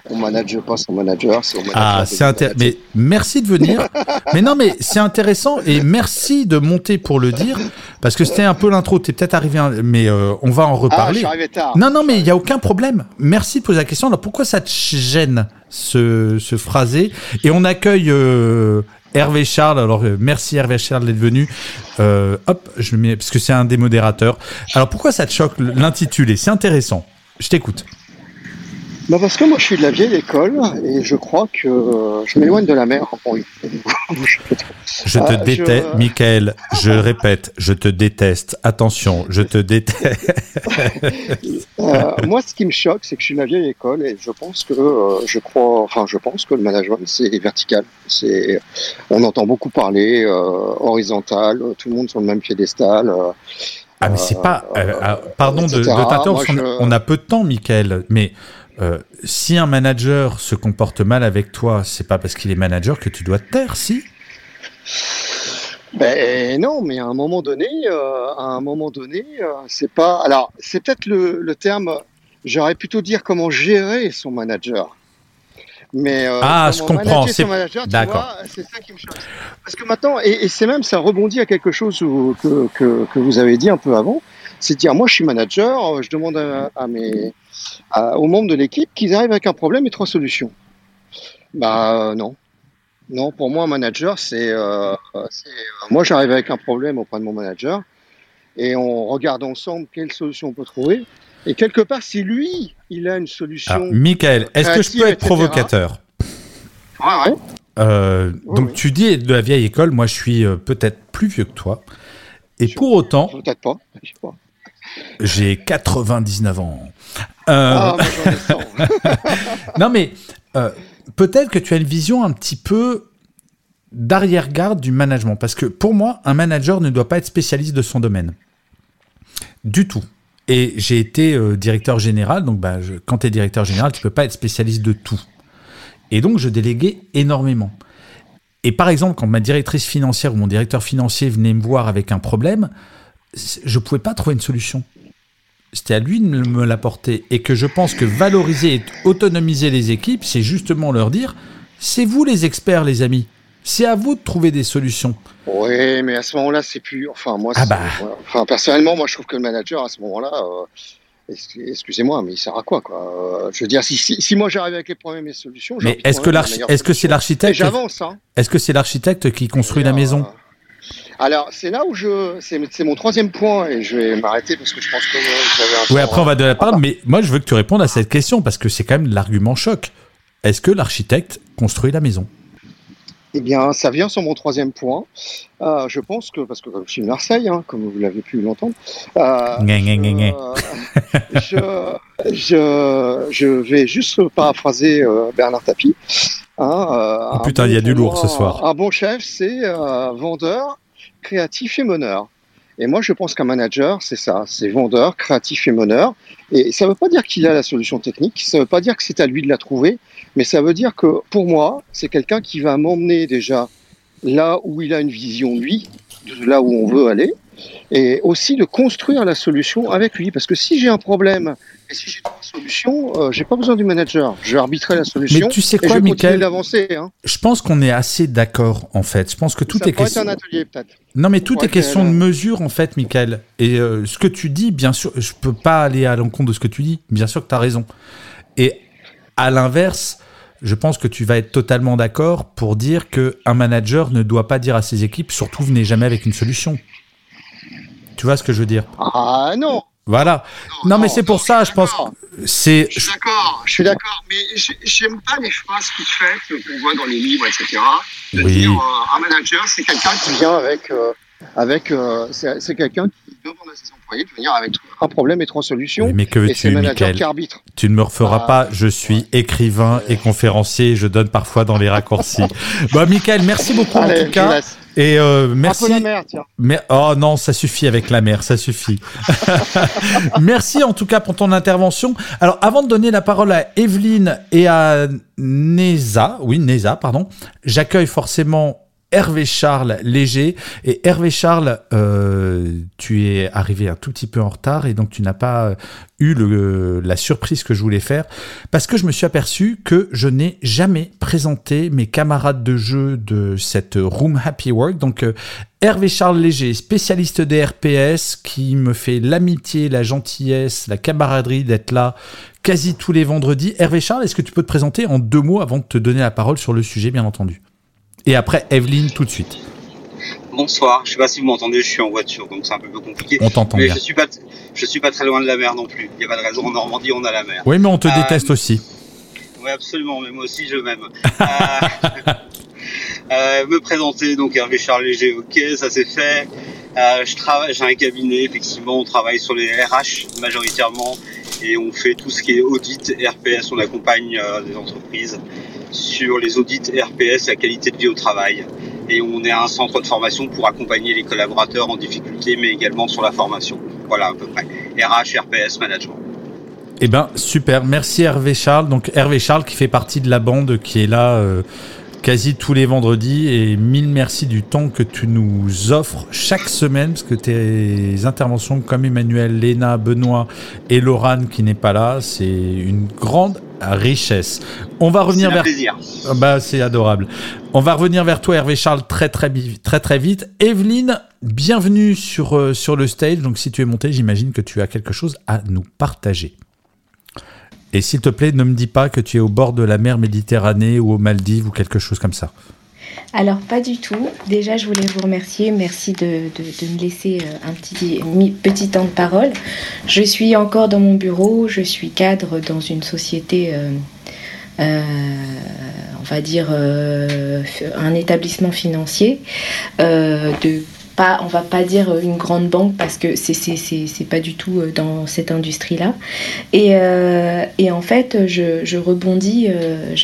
euh, on manage pas son manager, c'est. Ah, c'est intéressant. Mais merci de venir. mais non, mais c'est intéressant et merci de monter pour le dire parce que c'était un peu l'intro. T'es peut-être arrivé, un- mais euh, on va en Ah, je reparler. suis arrivé tard. non, non, mais il y a aucun problème. Merci de poser la question. Alors pourquoi ça te gêne ce, ce phrasé? Et on accueille euh, Hervé Charles. Alors merci Hervé Charles d'être venu. Hop, je le mets parce que c'est un des modérateurs. Alors pourquoi ça te choque l'intitulé? C'est intéressant. Je t'écoute. Bah parce que moi, je suis de la vieille école, et je crois que euh, je m'éloigne de la mer. Bon. (laughs) Je te Ah, je- déteste, Michael. Je répète, je te déteste. Attention, je te déteste. (laughs) Euh, moi, ce qui me choque, c'est que je suis de la vieille école et je pense que euh, je crois, enfin, je pense que le management c'est vertical. C'est, on entend beaucoup parler horizontal, tout le monde sur le même piédestal. Euh, Ah, mais c'est pas. euh, ah, pardon de, t'interrompre. On- je- On a peu de temps, Michael. Mais euh, si un manager se comporte mal avec toi, c'est pas parce qu'il est manager que tu dois te taire, si? Ben non, mais à un moment donné, euh, à un moment donné, euh, c'est pas. Alors, c'est peut-être le, le terme. J'aurais plutôt dire comment gérer son manager. Mais euh, Ah, je comprends, manager c'est- d'accord. c'est ça qui me choque. Parce que maintenant, et, et c'est même ça rebondit à quelque chose où- que, que, que vous avez dit un peu avant, c'est dire moi je suis manager, euh, je demande à, à mes à- aux membres de l'équipe qu'ils arrivent avec un problème et trois solutions. Bah euh, non. Non, pour moi, un manager, c'est. euh, c'est, euh, moi, j'arrive avec un problème auprès de mon manager et on regarde ensemble quelle solution on peut trouver. Et quelque part, si lui, il a une solution. Alors, Michael, est-ce que je peux être etc. provocateur Ouais, ouais. Euh, Oui, Donc oui. tu dis de la vieille école, moi je suis euh, peut-être plus vieux que toi. Et pour autant, Peut-être pas. Je sais pas. j'ai 99 ans. Euh, Ah, 100. (laughs) Non, mais euh, peut-être que tu as une vision un petit peu d'arrière-garde du management. Parce que pour moi, un manager ne doit pas être spécialiste de son domaine. Du tout. Et j'ai été euh, directeur général, donc bah, je- quand tu es directeur général, tu peux pas être spécialiste de tout. Et donc, je déléguais énormément. Et par exemple, quand ma directrice financière ou mon directeur financier venait me voir avec un problème, je pouvais pas trouver une solution. C'était à lui de me l'apporter. Et que je pense que valoriser et autonomiser les équipes, c'est justement leur dire, c'est vous les experts, les amis. C'est à vous de trouver des solutions. Oui, mais à ce moment-là, c'est plus. Enfin, moi, Ah c'est- bah. enfin, personnellement, moi, je trouve que le manager, à ce moment-là, euh, ex- excusez-moi, mais il sert à quoi, quoi Euh, Je veux dire, si, si, si moi j'arrive avec les problèmes et les solutions, Mais est-ce que est-ce que c'est l'architecte j'avance, hein. Est-ce que c'est l'architecte qui construit la Euh, maison? Alors, c'est là où je. C'est mon troisième point, et je vais m'arrêter parce que je pense que euh, avez un Oui, après on va de la parole, mais moi je veux que tu répondes à cette question parce que c'est quand même l'argument choc. Est-ce que l'architecte construit la maison? Eh bien, ça vient sur mon troisième point. Euh, je pense que, parce que je suis de Marseille, hein, comme vous l'avez pu l'entendre, euh, gna. je, je, je vais juste paraphraser euh, Bernard Tapie. Hein, euh, Oh putain, bon- il y a du lourd ce soir. Un bon chef, c'est euh, vendeur, créatif et meneur. Et moi, je pense qu'un manager, c'est ça, c'est vendeur, créatif et meneur. Et ça ne veut pas dire qu'il a la solution technique, ça ne veut pas dire que c'est à lui de la trouver, mais ça veut dire que pour moi, c'est quelqu'un qui va m'emmener déjà là où il a une vision, lui, de là où on veut aller, et aussi de construire la solution avec lui. Parce que si j'ai un problème et si j'ai pas de solution, euh, j'ai pas besoin du manager. Je vais arbitrer la solution Mais tu sais et je quoi, vais continuer Michael? d'avancer. Hein. Je pense qu'on est assez d'accord en fait. Je pense que tout ça est question. être un atelier peut-être. Non, mais tout est question de mesure, en fait, Michael. Et euh, ce que tu dis, bien sûr, je peux pas aller à l'encontre de ce que tu dis. Bien sûr que tu as raison. Et à l'inverse, je pense que tu vas être totalement d'accord pour dire que un manager ne doit pas dire à ses équipes, surtout venez jamais avec une solution. Tu vois ce que je veux dire? Ah non Voilà. Non, mais c'est pour ça, je pense. C'est. Je suis d'accord, je suis d'accord, mais j'ai- j'aime pas les phrases toutes faites qu'on voit dans les livres, etc. De Oui. dire euh, un manager, c'est quelqu'un qui vient avec, euh, avec, euh, c'est quelqu'un qui demande à ses employés de venir avec un problème et trois solutions. Oui, mais que veux-tu, Michael qui. Tu ne me referas Ah. pas, je suis écrivain et conférencier, je donne parfois dans les raccourcis. (laughs) bon, Michael, merci beaucoup en tout cas. laisse. Et euh, merci. Un peu la mer, tiens. Mais oh non, ça suffit avec la mer, ça suffit. (laughs) merci en tout cas pour ton intervention. Alors avant de donner la parole à Evelyne et à Neza, oui Neza, pardon, j'accueille forcément Hervé Charles Léger. Et Hervé Charles, euh, tu es arrivé un tout petit peu en retard et donc tu n'as pas eu le, la surprise que je voulais faire parce que je me suis aperçu que je n'ai jamais présenté mes camarades de jeu de cette Room Happy Work. Donc euh, Hervé Charles Léger, spécialiste des RPS, qui me fait l'amitié, la gentillesse, la camaraderie d'être là quasi tous les vendredis. Hervé Charles, est-ce que tu peux te présenter en deux mots avant de te donner la parole sur le sujet, bien entendu? Et après, Evelyne, tout de suite. Bonsoir, je sais pas si vous m'entendez, je suis en voiture, donc c'est un peu compliqué. On t'entend Mais bien. je suis pas, je suis pas très loin de la mer non plus. Il n'y a pas de raison, en Normandie, on a la mer. Oui, mais on te Euh, déteste aussi. Oui, absolument, mais moi aussi, je m'aime. Euh, (laughs) euh, me présenter, donc Hervé Charles Léger, ok, ça c'est fait. Je travaille, j'ai un cabinet, effectivement, on travaille sur les RH majoritairement et on fait tout ce qui est audit RPS, on accompagne des entreprises sur les audits RPS, la qualité de vie au travail. Et on est un centre de formation pour accompagner les collaborateurs en difficulté, mais également sur la formation. Voilà à peu près. RH, RPS, management. Eh ben super, merci Hervé Charles. Donc Hervé Charles qui fait partie de la bande qui est là euh, quasi tous les vendredis et mille merci du temps que tu nous offres chaque semaine parce que tes interventions comme Emmanuel, Léna, Benoît et Laurane qui n'est pas là, c'est une grande richesse. On va revenir vers plaisir. Ah Bah, c'est adorable. On va revenir vers toi, Hervé Charles, très très très très vite. Evelyne, bienvenue sur euh, sur le stage. Donc, si tu es montée, j'imagine que tu as quelque chose à nous partager. Et s'il te plaît, ne me dis pas que tu es au bord de la mer Méditerranée ou aux Maldives ou quelque chose comme ça. Alors, pas du tout. Déjà, je voulais vous remercier. Merci de, me laisser euh, un petit, petit temps de parole. Je suis encore dans mon bureau. Je suis cadre dans une société, euh, euh, on va dire, un établissement financier. Pas, on va pas dire une grande banque parce que c'est c'est- pas du tout euh, dans cette industrie-là. Et, euh, et en fait, je, je rebondis, euh,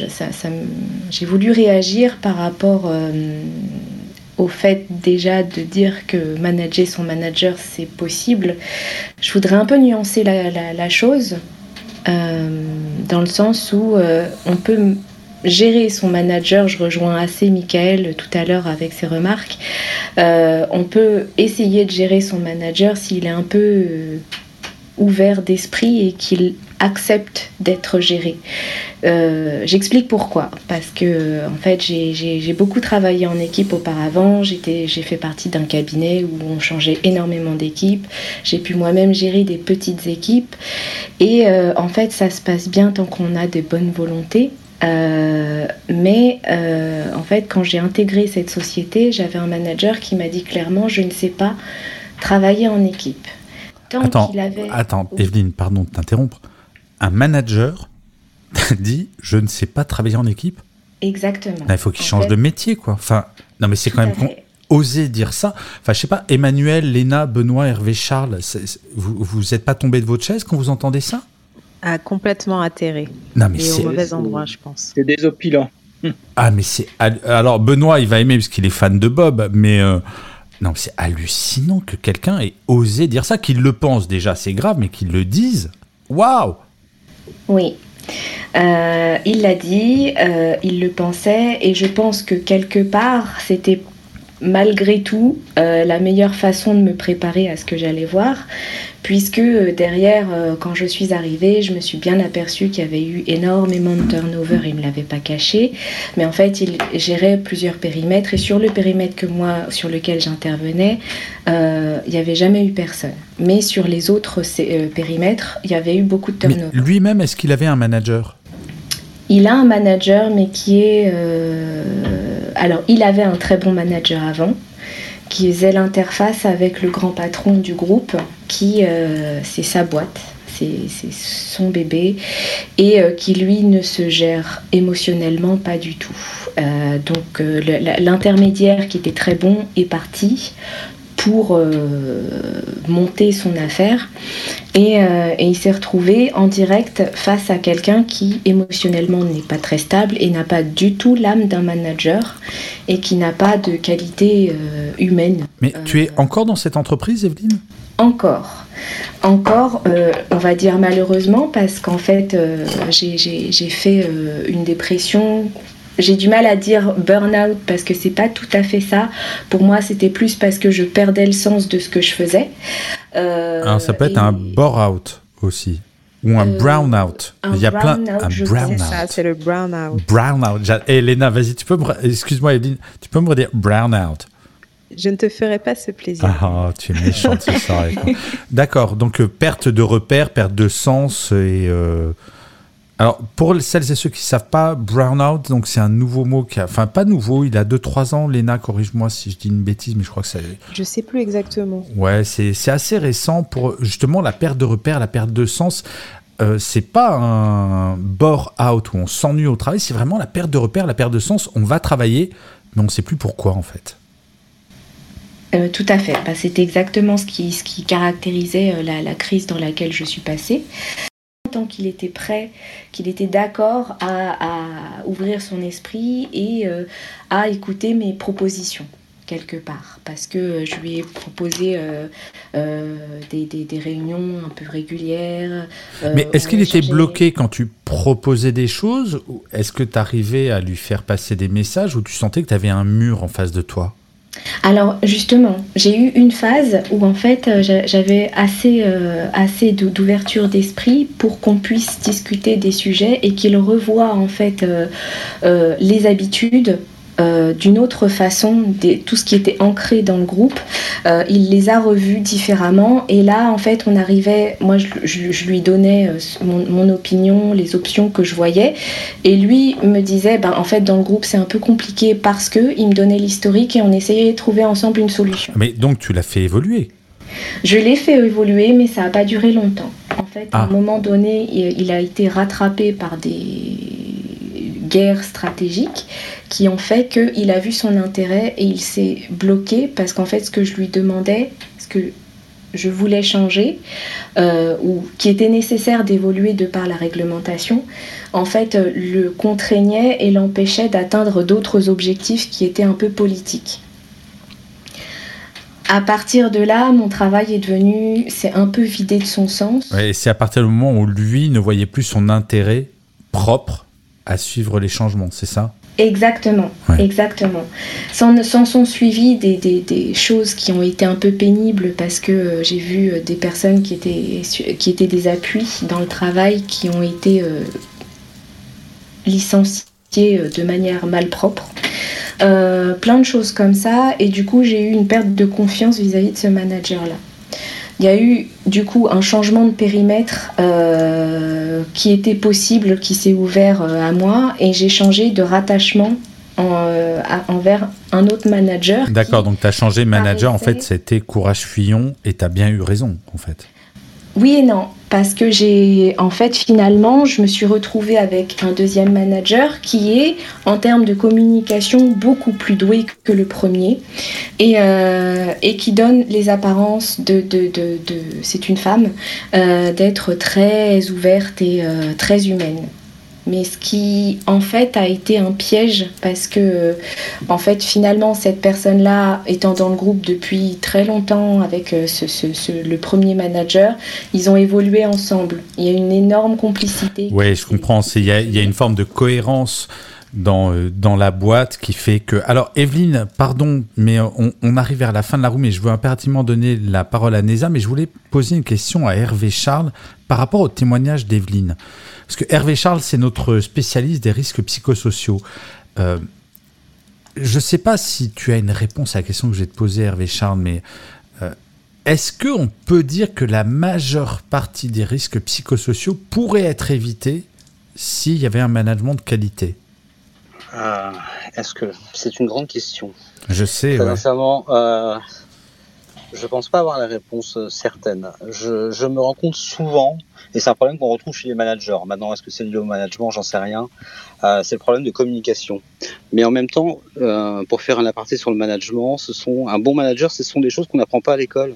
j'ai voulu réagir par rapport euh, au fait déjà de dire que manager son manager, c'est possible. Je voudrais un peu nuancer la, la- chose, euh, dans le sens où euh, on peut gérer son manager, je rejoins assez Michael tout à l'heure avec ses remarques, Euh, on peut essayer de gérer son manager s'il est un peu euh, ouvert d'esprit et qu'il accepte d'être géré. Euh, J'explique pourquoi. Parce que en fait, j'ai- beaucoup travaillé en équipe auparavant. J'ai fait partie d'un cabinet où on changeait énormément d'équipes. J'ai pu moi-même gérer des petites équipes. Et en fait, ça se passe bien tant qu'on a de bonnes volontés. Euh, mais euh, en fait, quand j'ai intégré cette société, j'avais un manager qui m'a dit clairement je ne sais pas travailler en équipe. Tant Attends, qu'il avait. attends, Evelyne, pardon de t'interrompre. Un manager t'a dit je ne sais pas travailler en équipe? Exactement. Il faut qu'il change fait, de métier, quoi. Enfin, non, mais c'est quand même. Oser dire ça. Enfin, je sais pas, Emmanuel, Léna, Benoît, Hervé, Charles, vous vous êtes pas tombé de votre chaise quand vous entendez ça? Ah, complètement atterré. Non, mais Et c'est. au mauvais endroit, je pense. C'est désopilant. Ah, mais c'est. Alors, Benoît, il va aimer parce qu'il est fan de Bob, mais. euh, Non, mais c'est hallucinant que quelqu'un ait osé dire ça, qu'il le pense déjà, c'est grave, mais qu'il le dise. Waouh Oui. Euh, il l'a dit, euh, il le pensait, et je pense que quelque part, c'était malgré tout euh, la meilleure façon de me préparer à ce que j'allais voir, puisque euh, derrière, euh, quand je suis arrivée, je me suis bien aperçue qu'il y avait eu énormément de turnover, il ne me l'avait pas caché, mais en fait, il gérait plusieurs périmètres, et sur le périmètre que moi, sur lequel j'intervenais, euh, il n'y avait jamais eu personne. Mais sur les autres périmètres, il y avait eu beaucoup de turnover. lui-même, est-ce qu'il avait un manager? Il a un manager, mais qui est. euh, Alors, il avait un très bon manager avant, qui faisait l'interface avec le grand patron du groupe, qui euh, c'est sa boîte, c'est son bébé, et euh, qui lui ne se gère émotionnellement pas du tout. Donc, l'intermédiaire qui était très bon est parti pour euh, monter son affaire. Et, euh, et il s'est retrouvé en direct face à quelqu'un qui émotionnellement n'est pas très stable et n'a pas du tout l'âme d'un manager et qui n'a pas de qualité euh, humaine. Mais tu es encore dans cette entreprise, Evelyne? Encore. Encore, on va dire malheureusement, parce qu'en fait, j'ai- fait une dépression. J'ai du mal à dire burn-out parce que c'est pas tout à fait ça. Pour moi, c'était plus parce que je perdais le sens de ce que je faisais. Euh, Alors ça peut être et- un bore-out aussi. Ou un Euh, brown-out. un Il y a plein. brown-out, Un brown-out. ça, c'est le brown-out. Brown-out. J'a- Eh, Léna, vas-y, tu peux me. Excuse-moi, Evelyne, tu peux me redire brown-out? Je ne te ferai pas ce plaisir. Ah, tu es méchante ce soir. (laughs) D'accord, donc euh, perte de repères, perte de sens et. euh, Alors, pour celles et ceux qui ne savent pas, brownout, donc c'est un nouveau mot qui a. Enfin, pas nouveau, il a 2-3 ans. Léna, corrige-moi si je dis une bêtise, mais je crois que c'est. Je sais plus exactement. Ouais, c'est c'est assez récent pour justement la perte de repères, la perte de sens. Euh, c'est pas un bore out où on s'ennuie au travail, c'est vraiment la perte de repères, la perte de sens. On va travailler, mais on ne sait plus pourquoi en fait. Euh, tout à fait. Bah, C'était exactement ce qui, ce qui caractérisait euh, la, la crise dans laquelle je suis passée. Tant qu'il était prêt, qu'il était d'accord à, à ouvrir son esprit et euh, à écouter mes propositions quelque part. Parce que euh, je lui ai proposé euh, euh, des, des- des réunions un peu régulières. euh, Mais est-ce qu'il était bloqué quand tu proposais des choses ou est-ce que tu arrivais à lui faire passer des messages ou tu sentais que tu avais un mur en face de toi? Alors justement, j'ai eu une phase où en fait euh, j'a- j'avais assez, euh, d'ouverture d'esprit pour qu'on puisse discuter des sujets et qu'il revoie en fait euh, les habitudes. Euh, d'une autre façon, des- tout ce qui était ancré dans le groupe, euh, il les a revus différemment et là en fait on arrivait, moi je, je- je lui donnais euh, mon, mon opinion, les options que je voyais et lui me disait, ben, en fait, dans le groupe, c'est un peu compliqué parce que il me donnait l'historique et on essayait de trouver ensemble une solution. Mais donc tu l'as fait évoluer? Je l'ai fait évoluer, mais ça n'a pas duré longtemps. En fait, à Ah. un moment donné, il a été rattrapé par des guerres stratégiques qui ont fait qu'il a vu son intérêt et il s'est bloqué parce qu'en fait, ce que je lui demandais, ce que je voulais changer, euh, ou qui était nécessaire d'évoluer de par la réglementation, en fait, euh, le contraignait et l'empêchait d'atteindre d'autres objectifs qui étaient un peu politiques. À partir de là, mon travail est devenu, c'est un peu vidé de son sens. Et c'est à partir du moment où lui ne voyait plus son intérêt propre à suivre les changements, c'est ça? Exactement, Ouais. exactement. S'en sont suivis des, des- des choses qui ont été un peu pénibles parce que euh, j'ai vu euh, des personnes qui étaient, qui étaient des appuis dans le travail qui ont été euh, licenciés euh, de manière malpropre. Euh, plein de choses comme ça et du coup j'ai eu une perte de confiance vis-à-vis de ce manager-là. Il y a eu du coup un changement de périmètre euh, qui était possible, qui s'est ouvert euh, à moi, et j'ai changé de rattachement en, euh, à- envers un autre manager. D'accord, donc tu as changé manager, en fait c'était Courage Fillon et tu as bien eu raison en fait. Oui et non, parce que j'ai, en fait, finalement, je me suis retrouvée avec un deuxième manager qui est, en termes de communication, beaucoup plus doué que le premier et, euh, qui donne les apparences de, de, de, de- c'est une femme, euh, d'être très ouverte et euh, très humaine. Mais ce qui, en fait, a été un piège parce que, en fait, finalement, cette personne-là, étant dans le groupe depuis très longtemps avec euh, le premier manager, ils ont évolué ensemble. Il y a une énorme complicité. Oui, je comprends. il y a une forme de cohérence dans, euh, dans la boîte qui fait que... Alors, Evelyne, pardon, mais on, arrive vers la fin de la roue, mais je veux impérativement donner la parole à Neza, mais je voulais poser une question à Hervé Charles par rapport au témoignage d'Evelyne. Parce que Hervé Charles, c'est notre spécialiste des risques psychosociaux. Euh, je ne sais pas si tu as une réponse à la question que je vais te poser, Hervé Charles, mais euh, est-ce qu'on peut dire que la majeure partie des risques psychosociaux pourrait être évitée s'il y avait un management de qualité? Euh, Est-ce que c'est une grande question? Je sais, Très ouais. sincèrement, euh, Je pense pas avoir la réponse euh, certaine. Je, je me rends compte souvent, et c'est un problème qu'on retrouve chez les managers. Maintenant, est-ce que c'est lié au management? J'en sais rien. Euh, c'est le problème de communication. Mais en même temps, euh, pour faire un aparté sur le management, ce sont un bon manager, ce sont des choses qu'on n'apprend pas à l'école.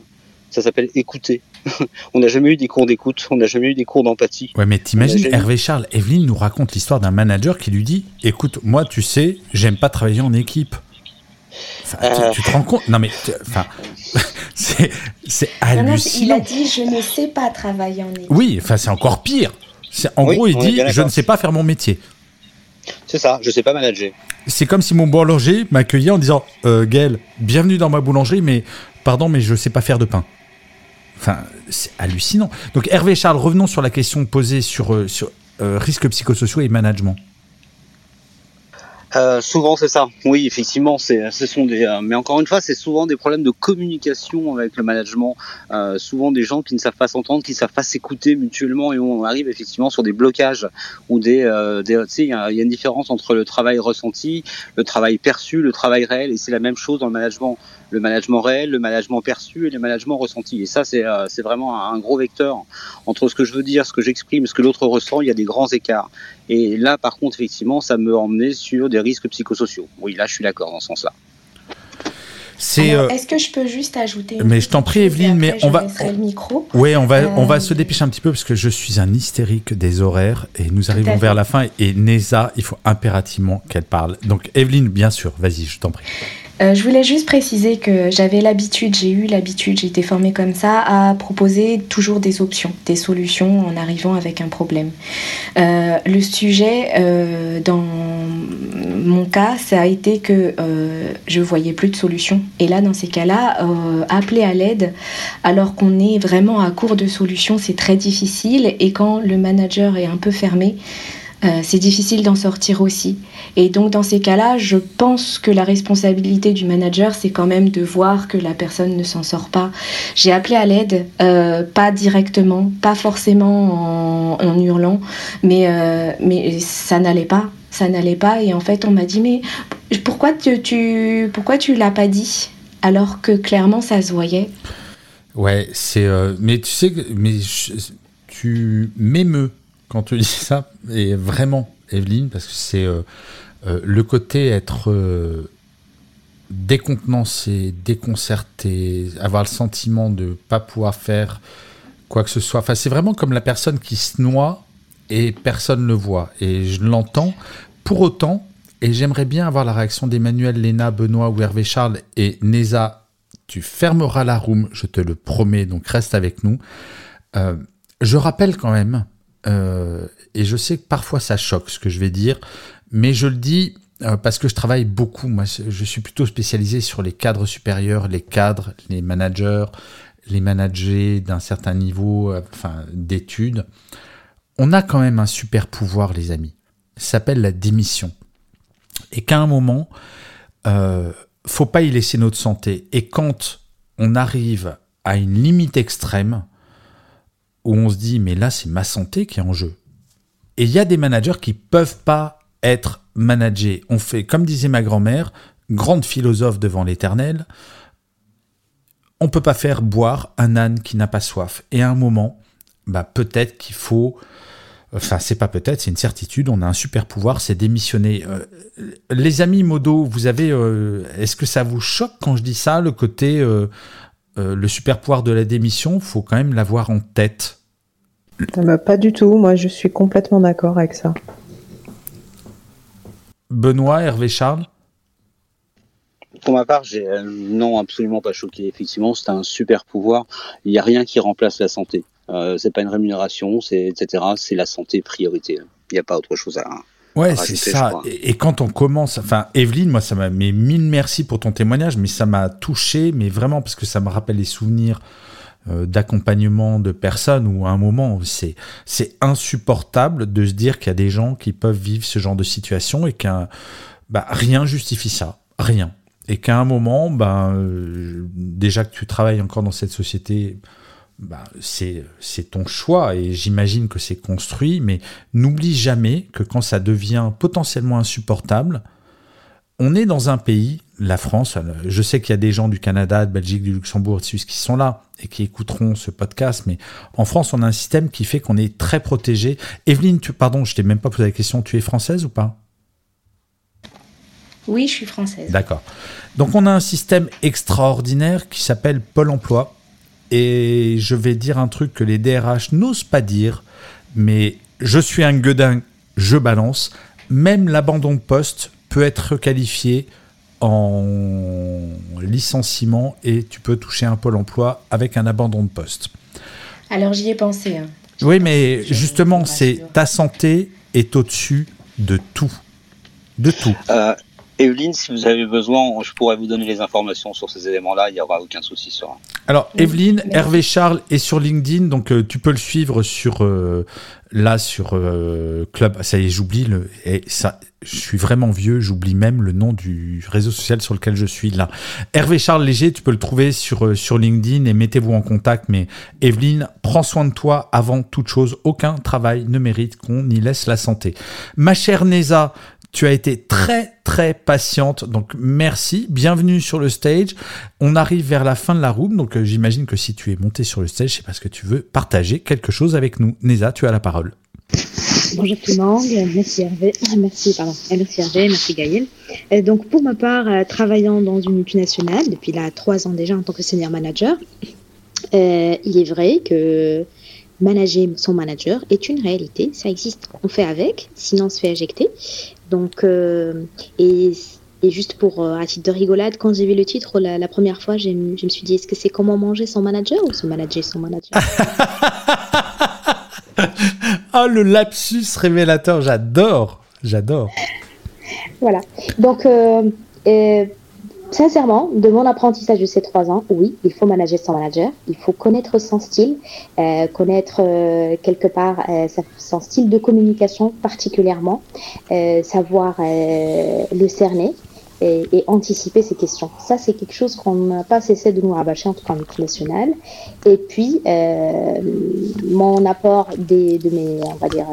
Ça s'appelle écouter. (laughs) on n'a jamais eu des cours d'écoute, on n'a jamais eu des cours d'empathie. Ouais, mais t'imagines, Hervé Charles, Evelyne nous raconte l'histoire d'un manager qui lui dit Écoute, moi, tu sais, j'aime pas travailler en équipe. Enfin, tu, te rends compte? Non, mais enfin, (laughs) c'est hallucinant. il a dit Je ne sais pas travailler en équipe. Oui, enfin, c'est encore pire. En gros, il dit Je ne sais pas faire mon métier. C'est ça, je sais pas manager. C'est comme si mon boulanger m'accueillait en disant euh, Gaël, bienvenue dans ma boulangerie, mais pardon, mais je sais pas faire de pain. Enfin, c'est hallucinant. Donc, Hervé Charles, revenons sur la question posée sur, euh, sur euh, risques psychosociaux et management. Euh, souvent c'est ça. Oui, effectivement, ce sont des. Euh, mais encore une fois, c'est souvent des problèmes de communication avec le management. Souvent des gens qui ne savent pas s'entendre, qui ne savent pas s'écouter mutuellement, et on arrive effectivement sur des blocages ou des. Il y, a une différence entre le travail ressenti, le travail perçu, le travail réel, et c'est la même chose dans le management le management réel, le management perçu et le management ressenti. Et ça, c'est euh, vraiment un gros vecteur entre ce que je veux dire, ce que j'exprime, ce que l'autre ressent. Il y a des grands écarts. Et là, par contre, effectivement, ça me emmenait sur des risques psychosociaux. Oui, là, je suis d'accord dans ce sens-là. Euh, est-ce que je peux juste ajouter Mais je t'en prie, Evelyne, mais on va. Le micro. Oui, on va, on va euh, se dépêcher un petit peu parce que je suis un hystérique des horaires et nous arrivons vers la fin. Et Neza, il faut impérativement qu'elle parle. Donc, Evelyne, bien sûr, vas-y, je t'en prie. Euh, je voulais juste préciser que j'avais l'habitude, j'ai eu l'habitude, j'ai été formée comme ça, à proposer toujours des options, des solutions en arrivant avec un problème. Euh, le sujet, euh, dans mon cas, ça a été que je voyais plus de solutions. Et là, dans ces cas-là, appeler à l'aide alors qu'on est vraiment à court de solutions, c'est très difficile. Et quand le manager est un peu fermé, euh, c'est difficile d'en sortir aussi. Et donc dans ces cas-là, je pense que la responsabilité du manager, c'est quand même de voir que la personne ne s'en sort pas. J'ai appelé à l'aide, euh, pas directement, pas forcément en, hurlant, mais, euh, mais ça n'allait pas. Ça n'allait pas et en fait on m'a dit mais pourquoi tu, tu pourquoi tu l'as pas dit alors que clairement ça se voyait? Ouais, c'est mais tu sais mais tu m'émeus quand tu dis ça, et vraiment, Evelyne, parce que c'est euh, euh, le côté être euh, décontenancé, déconcerté, avoir le sentiment de pas pouvoir faire quoi que ce soit. Enfin, c'est vraiment comme la personne qui se noie et personne ne le voit. Et je l'entends. Pour autant, et j'aimerais bien avoir la réaction d'Emmanuel, Léna, Benoît ou Hervé Charles et Neza. Tu fermeras la room, je te le promets, donc reste avec nous. je rappelle quand même euh, et je sais que parfois ça choque ce que je vais dire, mais je le dis euh, parce que je travaille beaucoup. Moi, je suis plutôt spécialisé sur les cadres supérieurs, les cadres, les managers, les managers d'un certain niveau euh, enfin, d'études. On a quand même un super pouvoir, les amis. Ça s'appelle la démission. Et qu'à un moment, faut pas y laisser notre santé. Et quand on arrive à une limite extrême, où on se dit mais là c'est ma santé qui est en jeu. Et il y a des managers qui peuvent pas être managés. On fait, comme disait ma grand-mère, grande philosophe devant l'éternel, on peut pas faire boire un âne qui n'a pas soif. Et à un moment, bah peut-être qu'il faut, enfin c'est pas peut-être, c'est une certitude, on a un super pouvoir, c'est démissionner. Euh, les amis modo, vous avez, euh, est-ce que ça vous choque quand je dis ça, le côté euh, euh, le super pouvoir de la démission, faut quand même l'avoir en tête. pas du tout, moi je suis complètement d'accord avec ça. Benoît, Hervé Charles? Pour ma part, j'ai euh, non absolument pas choqué. Effectivement, c'est un super pouvoir. Il n'y a rien qui remplace la santé. Euh, c'est pas une rémunération, c'est etc. C'est la santé priorité. Il n'y a pas autre chose à, Ouais, c'est ça. Et, quand on commence, enfin, Evelyne, moi, ça m'a, mais mille merci pour ton témoignage, mais ça m'a touché, mais vraiment parce que ça me rappelle les souvenirs euh, d'accompagnement de personnes où à un moment, c'est, c'est insupportable de se dire qu'il y a des gens qui peuvent vivre ce genre de situation et qu'un, bah, rien justifie ça, rien. Et qu'à un moment, ben, déjà que tu travailles encore dans cette société, bah, c'est ton choix et j'imagine que c'est construit, mais n'oublie jamais que quand ça devient potentiellement insupportable, on est dans un pays la France, je sais qu'il y a des gens du Canada, de Belgique, du Luxembourg, de Suisse qui sont là et qui écouteront ce podcast, mais en France, on a un système qui fait qu'on est très protégé. Evelyne, tu, pardon, je t'ai même pas posé la question, tu es française ou pas? Oui, je suis française. D'accord. Donc on a un système extraordinaire qui s'appelle Pôle Emploi. Et je vais dire un truc que les DRH n'osent pas dire, mais je suis un gueudin, je balance. Même l'abandon de poste peut être qualifié en licenciement et tu peux toucher un pôle emploi avec un abandon de poste. Alors j'y ai pensé. Hein. Oui, mais justement, c'est ta santé est au-dessus de tout. De tout. Euh, Evelyne, si vous avez besoin, je pourrais vous donner les informations sur ces éléments-là, il n'y aura aucun souci sur. Alors, Evelyne, Hervé Charles est sur LinkedIn, donc euh, tu peux le suivre sur euh, là sur euh, Club. Ça y est, j'oublie le. Et ça, je suis vraiment vieux, j'oublie même le nom du réseau social sur lequel je suis là. Hervé Charles Léger, tu peux le trouver sur sur LinkedIn et mettez-vous en contact. Mais Evelyne, prends soin de toi avant toute chose. Aucun travail ne mérite qu'on y laisse la santé. Ma chère Neza, tu as été très très patiente, donc merci. Bienvenue sur le stage. On arrive vers la fin de la room, donc euh, j'imagine que si tu es monté sur le stage, c'est parce que tu veux partager quelque chose avec nous. Neza, tu as la parole. Bonjour tout le monde, merci Hervé, merci, pardon, merci Hervé, merci Gaël. Euh, donc pour ma part, euh, travaillant dans une multinationale depuis là trois ans déjà en tant que senior manager, il est vrai que manager son manager est une réalité, ça existe, on fait avec, sinon on se fait éjecter. Donc, euh, et, juste pour, euh, à titre de rigolade, quand j'ai vu le titre la, première fois, je me suis dit, est-ce que c'est comment manger son manager ou se manager son manager? Oh, (laughs) le lapsus révélateur, j'adore, j'adore. Voilà. Donc, euh, Sincèrement, de mon apprentissage de ces trois ans, oui, il faut manager son manager, il faut connaître son style, euh, connaître euh, quelque part euh, son style de communication particulièrement, savoir le cerner et, anticiper ces questions. Ça, c'est quelque chose qu'on n'a pas cessé de nous rabâcher, en tout cas en national. Et puis, mon apport de mes, on va dire,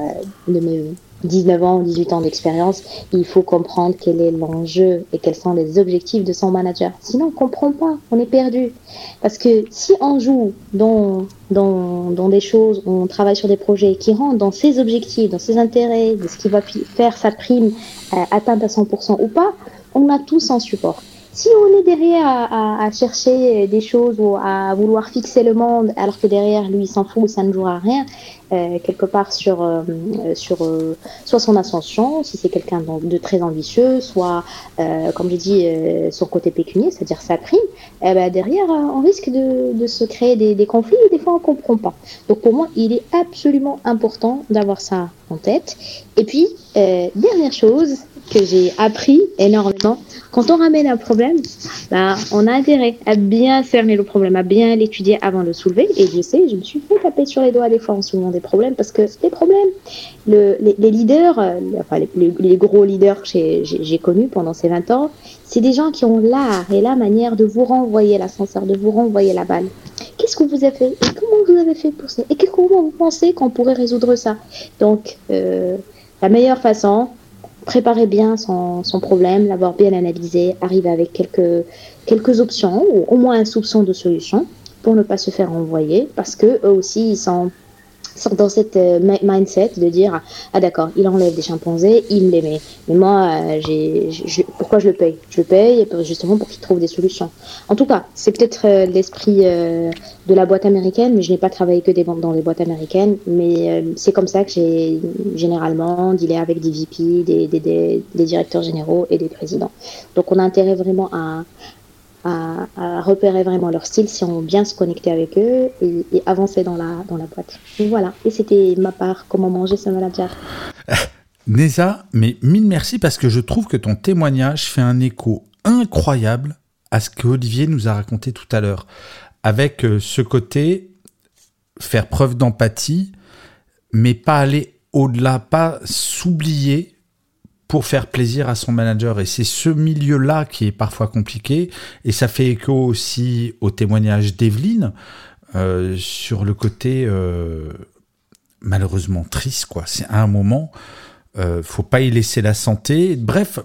de mes 19 ans, 18 ans d'expérience, il faut comprendre quel est l'enjeu et quels sont les objectifs de son manager. Sinon, on comprend pas, on est perdu. Parce que si on joue dans, dans, dans des choses, on travaille sur des projets qui rentrent dans ses objectifs, dans ses intérêts, de ce qui va faire sa prime euh, atteinte à 100% ou pas, on a tous en support. Si on est derrière à, chercher des choses ou à vouloir fixer le monde alors que derrière lui s'en fout, ça ne jouera rien, euh, quelque part sur, euh, sur euh, soit son ascension, si c'est quelqu'un de, très ambitieux, soit, comme je dis, son côté pécunier, c'est-à-dire sa prime, eh ben derrière, on risque de, de se créer des, des, conflits et des fois on comprend pas. Donc pour moi, il est absolument important d'avoir ça en tête. Et puis, dernière chose que j'ai appris énormément, quand on ramène un problème, bah, on a intérêt à bien cerner le problème, à bien l'étudier avant de le soulever. Et je sais, je me suis fait taper sur les doigts des fois en soulevant des problèmes parce que des problèmes, le, les, leaders, euh, enfin les, gros leaders que j'ai connus pendant ces 20 ans, c'est des gens qui ont l'art et la manière de vous renvoyer l'ascenseur, de vous renvoyer la balle. Qu'est-ce que vous avez fait et comment vous avez fait pour ça? Et comment vous pensez qu'on pourrait résoudre ça? Donc, euh, la meilleure façon, préparer bien son, problème, l'avoir bien analysé, arriver avec quelques, quelques options ou au moins un soupçon de solution pour ne pas se faire envoyer parce que eux aussi ils sont dans cette euh, mindset de dire ah d'accord il enlève des chimpanzés il les met. Mais moi euh, j'ai pourquoi je le paye? Je le paye justement pour qu'il trouve des solutions. En tout cas c'est peut-être euh, l'esprit de la boîte américaine mais je n'ai pas travaillé que des, dans les boîtes américaines. Mais c'est comme ça que j'ai généralement dealé avec des VP des, des, des directeurs généraux et des présidents. Donc on a intérêt vraiment à à, repérer vraiment leur style si on bien se connecter avec eux et, avancer dans la, dans la boîte. Voilà, et c'était ma part, comment manger ce manager. Neza, mais mille merci parce que je trouve que ton témoignage fait un écho incroyable à ce que Olivier nous a raconté tout à l'heure. Avec euh, ce côté, faire preuve d'empathie, mais pas aller au-delà, pas s'oublier pour faire plaisir à son manager. Et c'est ce milieu-là qui est parfois compliqué. Et ça fait écho aussi au témoignage d'Evelyne euh, sur le côté euh, malheureusement triste. quoi. C'est à un moment, euh, faut pas y laisser la santé. Bref,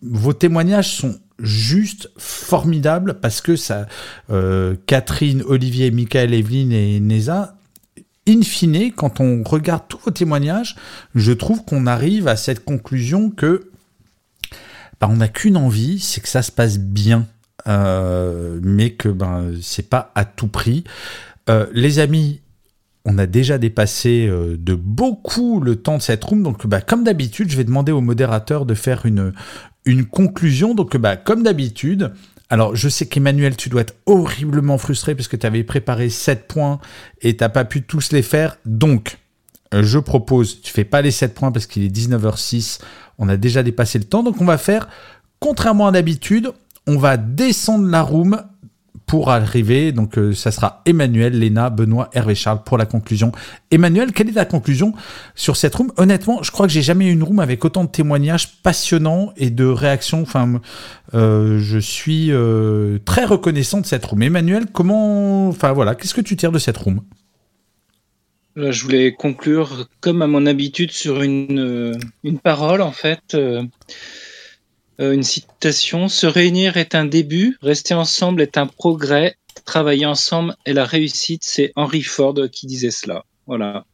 vos témoignages sont juste formidable parce que ça, euh, Catherine, Olivier, Michael, Evelyne et Neza, in fine, quand on regarde tous vos témoignages, je trouve qu'on arrive à cette conclusion que bah, on n'a qu'une envie, c'est que ça se passe bien, euh, mais que ben c'est pas à tout prix. Euh, les amis, on a déjà dépassé euh, de beaucoup le temps de cette room, donc bah, comme d'habitude, je vais demander au modérateur de faire une, conclusion. Donc bah, comme d'habitude, alors, je sais qu'Emmanuel, tu dois être horriblement frustré parce que tu avais préparé 7 points et t'as pas pu tous les faire. Donc, je propose, tu fais pas les 7 points parce qu'il est 19h06, on a déjà dépassé le temps. Donc, on va faire, contrairement à d'habitude, on va descendre la room pour arriver. Donc, euh, ça sera Emmanuel, Léna, Benoît, Hervé Charles pour la conclusion. Emmanuel, quelle est ta conclusion sur cette room? Honnêtement, je crois que j'ai jamais eu une room avec autant de témoignages passionnants et de réactions. Enfin, euh, je suis euh, très reconnaissant de cette room. Emmanuel, comment, enfin voilà, qu'est-ce que tu tires de cette room? Je voulais conclure, comme à mon habitude, sur une, une parole, en fait. Euh, une citation, Se réunir est un début, rester ensemble est un progrès, travailler ensemble est la réussite. C'est Henry Ford qui disait cela. Voilà.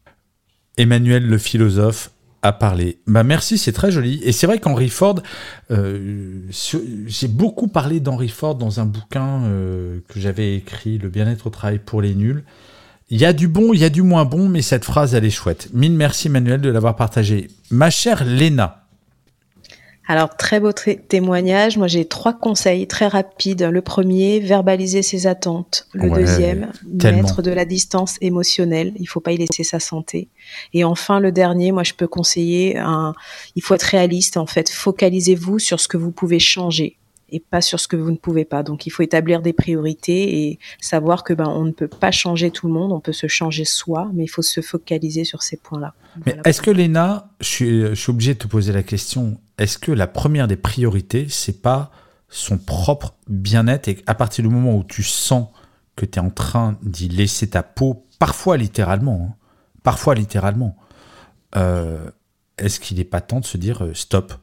Emmanuel le philosophe a parlé. Bah merci, c'est très joli. Et c'est vrai qu'Henry Ford, euh, j'ai beaucoup parlé d'Henry Ford dans un bouquin euh, que j'avais écrit, Le bien-être au travail pour les nuls. Il y a du bon, il y a du moins bon, mais cette phrase, elle est chouette. Mille merci Emmanuel de l'avoir partagé. Ma chère Léna, alors, très beau témoignage. Moi, j'ai trois conseils très rapides. Le premier, verbaliser ses attentes. Le deuxième, mettre de la distance émotionnelle. Il faut pas y laisser sa santé. Et enfin, le dernier, moi, je peux conseiller un, il faut être réaliste, en fait. Focalisez-vous sur ce que vous pouvez changer et pas sur ce que vous ne pouvez pas. Donc il faut établir des priorités et savoir que ben on ne peut pas changer tout le monde, on peut se changer soi, mais il faut se focaliser sur ces points-là. Mais est-ce que Léna, je suis, je suis obligé de te poser la question, est-ce que la première des priorités, c'est pas son propre bien-être et à partir du moment où tu sens que tu es en train d'y laisser ta peau, parfois littéralement, hein, parfois littéralement, euh, est-ce qu'il n'est pas temps de se dire euh, stop?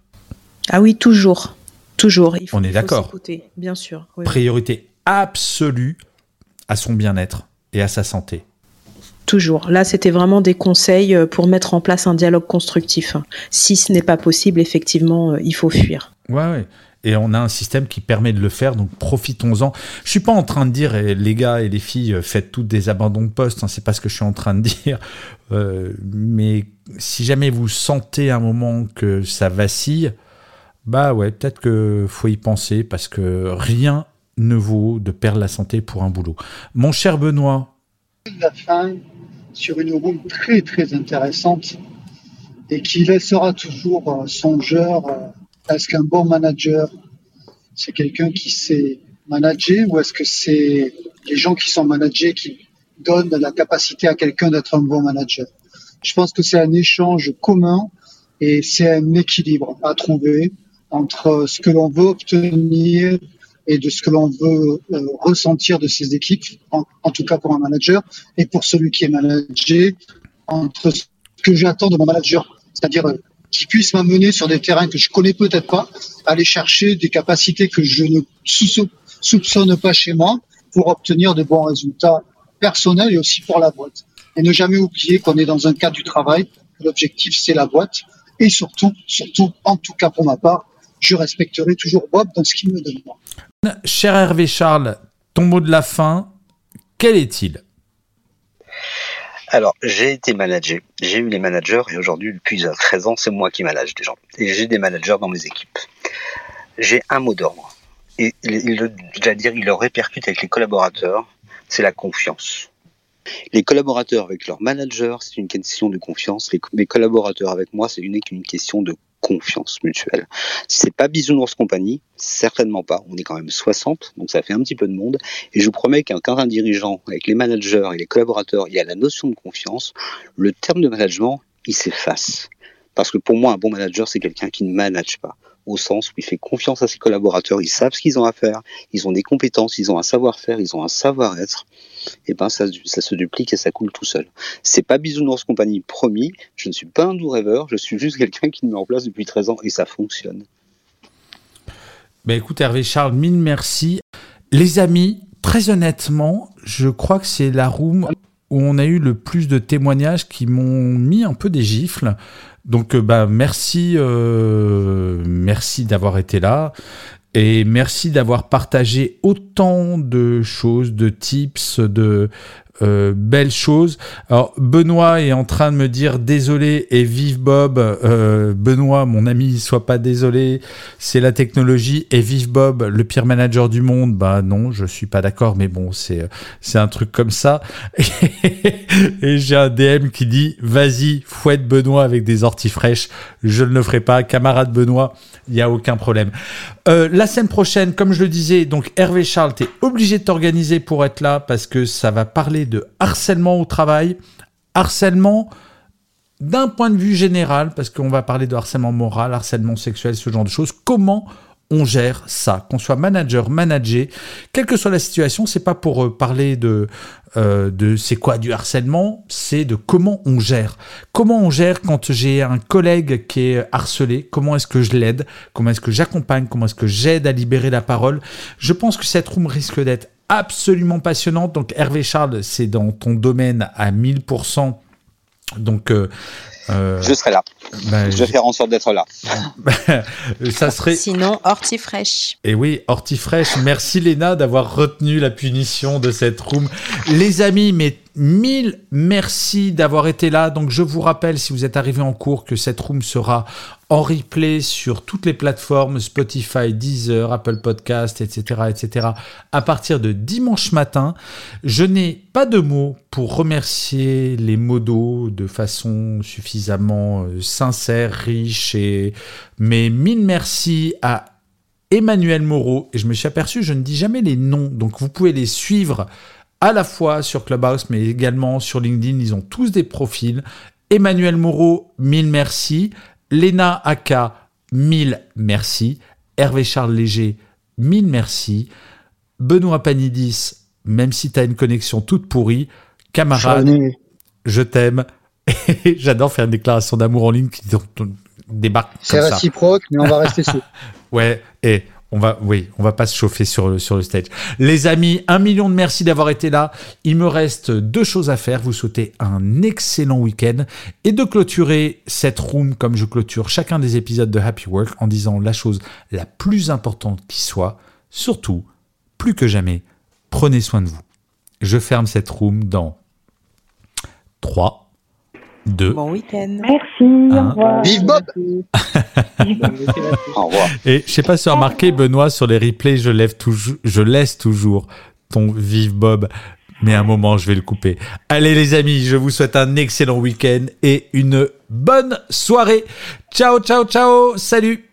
Ah oui, toujours. Toujours. Il faut, On est d'accord. Bien sûr. Priorité absolue à son bien-être et à sa santé. Toujours. Là, c'était vraiment des conseils euh, pour mettre en place un dialogue constructif. Si ce n'est pas possible, effectivement, euh, il faut fuir. Ouais, ouais. Et on a un système qui permet de le faire, donc profitons-en. Je suis pas en train de dire, eh, les gars et les filles, euh, faites toutes des abandons de poste, hein, c'est pas ce que je suis en train de (laughs) dire. mais si jamais vous sentez un moment que ça vacille, bah ouais, peut-être que faut y penser parce que rien ne vaut de perdre la santé pour un boulot. Mon cher Benoît. La fin sur une room très très intéressante et qui laissera toujours euh, songeur. Euh, est-ce qu'un bon manager, c'est quelqu'un qui sait manager ou est-ce que c'est les gens qui sont managés qui donnent la capacité à quelqu'un d'être un bon manager? Je pense que c'est un échange commun et c'est un équilibre à trouver entre ce que l'on veut obtenir et de ce que l'on veut euh, ressentir de ses équipes, en, tout cas pour un manager, et pour celui qui est managé, entre ce que j'attends de mon manager, c'est-à-dire euh, qu'il puisse m'amener sur des terrains que je connais peut-être pas, aller chercher des capacités que je ne soupçonne pas chez moi pour obtenir de bons résultats personnels et aussi pour la boîte. Et ne jamais oublier qu'on est dans un cadre du travail, l'objectif c'est la boîte, et surtout, surtout, en tout cas pour ma part, je respecterai toujours Bob dans ce qu'il me demande. Cher Hervé Charles, ton mot de la fin, quel est-il? Alors, j'ai été manager, j'ai eu les managers et aujourd'hui, depuis 13 ans, c'est moi qui manage des gens. Et j'ai des managers dans mes équipes. J'ai un mot d'ordre. Et il, dire, il le répercute avec les collaborateurs, c'est la confiance. Les collaborateurs avec leurs managers, c'est une question de confiance. Les, mes collaborateurs avec moi, c'est uniquement une question de confiance mutuelle. C'est pas Bisounours Compagnie, certainement pas. On est quand même 60, donc ça fait un petit peu de monde. Et je vous promets qu'un un dirigeant, avec les managers et les collaborateurs, il y a la notion de confiance, le terme de management, il s'efface. Parce que pour moi, un bon manager, c'est quelqu'un qui ne manage pas au sens où il fait confiance à ses collaborateurs, ils savent ce qu'ils ont à faire, ils ont des compétences, ils ont un savoir-faire, ils ont un savoir-être, et ben ça, se duplique et ça coule tout seul. C'est pas Bisounours Compagnie promis, je ne suis pas un doux rêveur, je suis juste quelqu'un qui le met en place depuis 13 ans et ça fonctionne. Ben écoute Hervé Charles, mille merci. Les amis, très honnêtement, je crois que c'est la room on a eu le plus de témoignages qui m'ont mis un peu des gifles. Donc bah merci, euh, merci d'avoir été là. Et merci d'avoir partagé autant de choses, de tips, de, euh, belle chose. Alors Benoît est en train de me dire désolé et vive Bob. Euh, Benoît, mon ami, sois pas désolé. C'est la technologie et vive Bob, le pire manager du monde. Bah non, je suis pas d'accord, mais bon, c'est c'est un truc comme ça. (laughs) et j'ai un DM qui dit vas-y fouette Benoît avec des orties fraîches. Je ne le ferai pas, camarade Benoît. Il y a aucun problème. Euh, la semaine prochaine, comme je le disais, donc Hervé Charles, tu es obligé de t'organiser pour être là parce que ça va parler de harcèlement au travail. Harcèlement d'un point de vue général, parce qu'on va parler de harcèlement moral, harcèlement sexuel, ce genre de choses. Comment on gère ça, qu'on soit manager, manager, quelle que soit la situation, c'est pas pour euh, parler de euh, de c'est quoi du harcèlement, c'est de comment on gère. Comment on gère quand j'ai un collègue qui est harcelé, comment est-ce que je l'aide, comment est-ce que j'accompagne, comment est-ce que j'aide à libérer la parole. Je pense que cette room risque d'être absolument passionnante. Donc Hervé Charles, c'est dans ton domaine à 1000%. Donc euh, euh, je serai là. Ben, je vais faire en sorte d'être là. (laughs) ça serait. Sinon, Hortifresh. Et oui, Hortifresh. Merci Léna d'avoir retenu la punition de cette room. Les amis, mais mille merci d'avoir été là. Donc, je vous rappelle, si vous êtes arrivé en cours, que cette room sera en replay sur toutes les plateformes Spotify, Deezer, Apple Podcast, etc., etc. à partir de dimanche matin. Je n'ai pas de mots pour remercier les modos de façon suffisamment euh, sincère, riche et mais mille merci à Emmanuel Moreau et je me suis aperçu je ne dis jamais les noms donc vous pouvez les suivre à la fois sur Clubhouse mais également sur LinkedIn ils ont tous des profils Emmanuel Moreau mille merci Léna Aka, mille merci. Hervé Charles Léger, mille merci. Benoît Panidis, même si tu as une connexion toute pourrie, camarade, je t'aime. (laughs) J'adore faire une déclaration d'amour en ligne qui débarque. C'est réciproque, mais on va rester (laughs) sous. ouais, et on va, oui, on va pas se chauffer sur le, sur le stage. Les amis, un million de merci d'avoir été là. Il me reste deux choses à faire. Vous souhaitez un excellent week-end et de clôturer cette room comme je clôture chacun des épisodes de Happy Work en disant la chose la plus importante qui soit. Surtout, plus que jamais, prenez soin de vous. Je ferme cette room dans 3, deux. Bon week-end. Merci. Au revoir. Vive Bob Au (laughs) revoir. Et je sais pas si tu as remarqué, Benoît, sur les replays, je, lève toujours, je laisse toujours ton Vive Bob. Mais à un moment, je vais le couper. Allez les amis, je vous souhaite un excellent week-end et une bonne soirée. Ciao, ciao, ciao. Salut.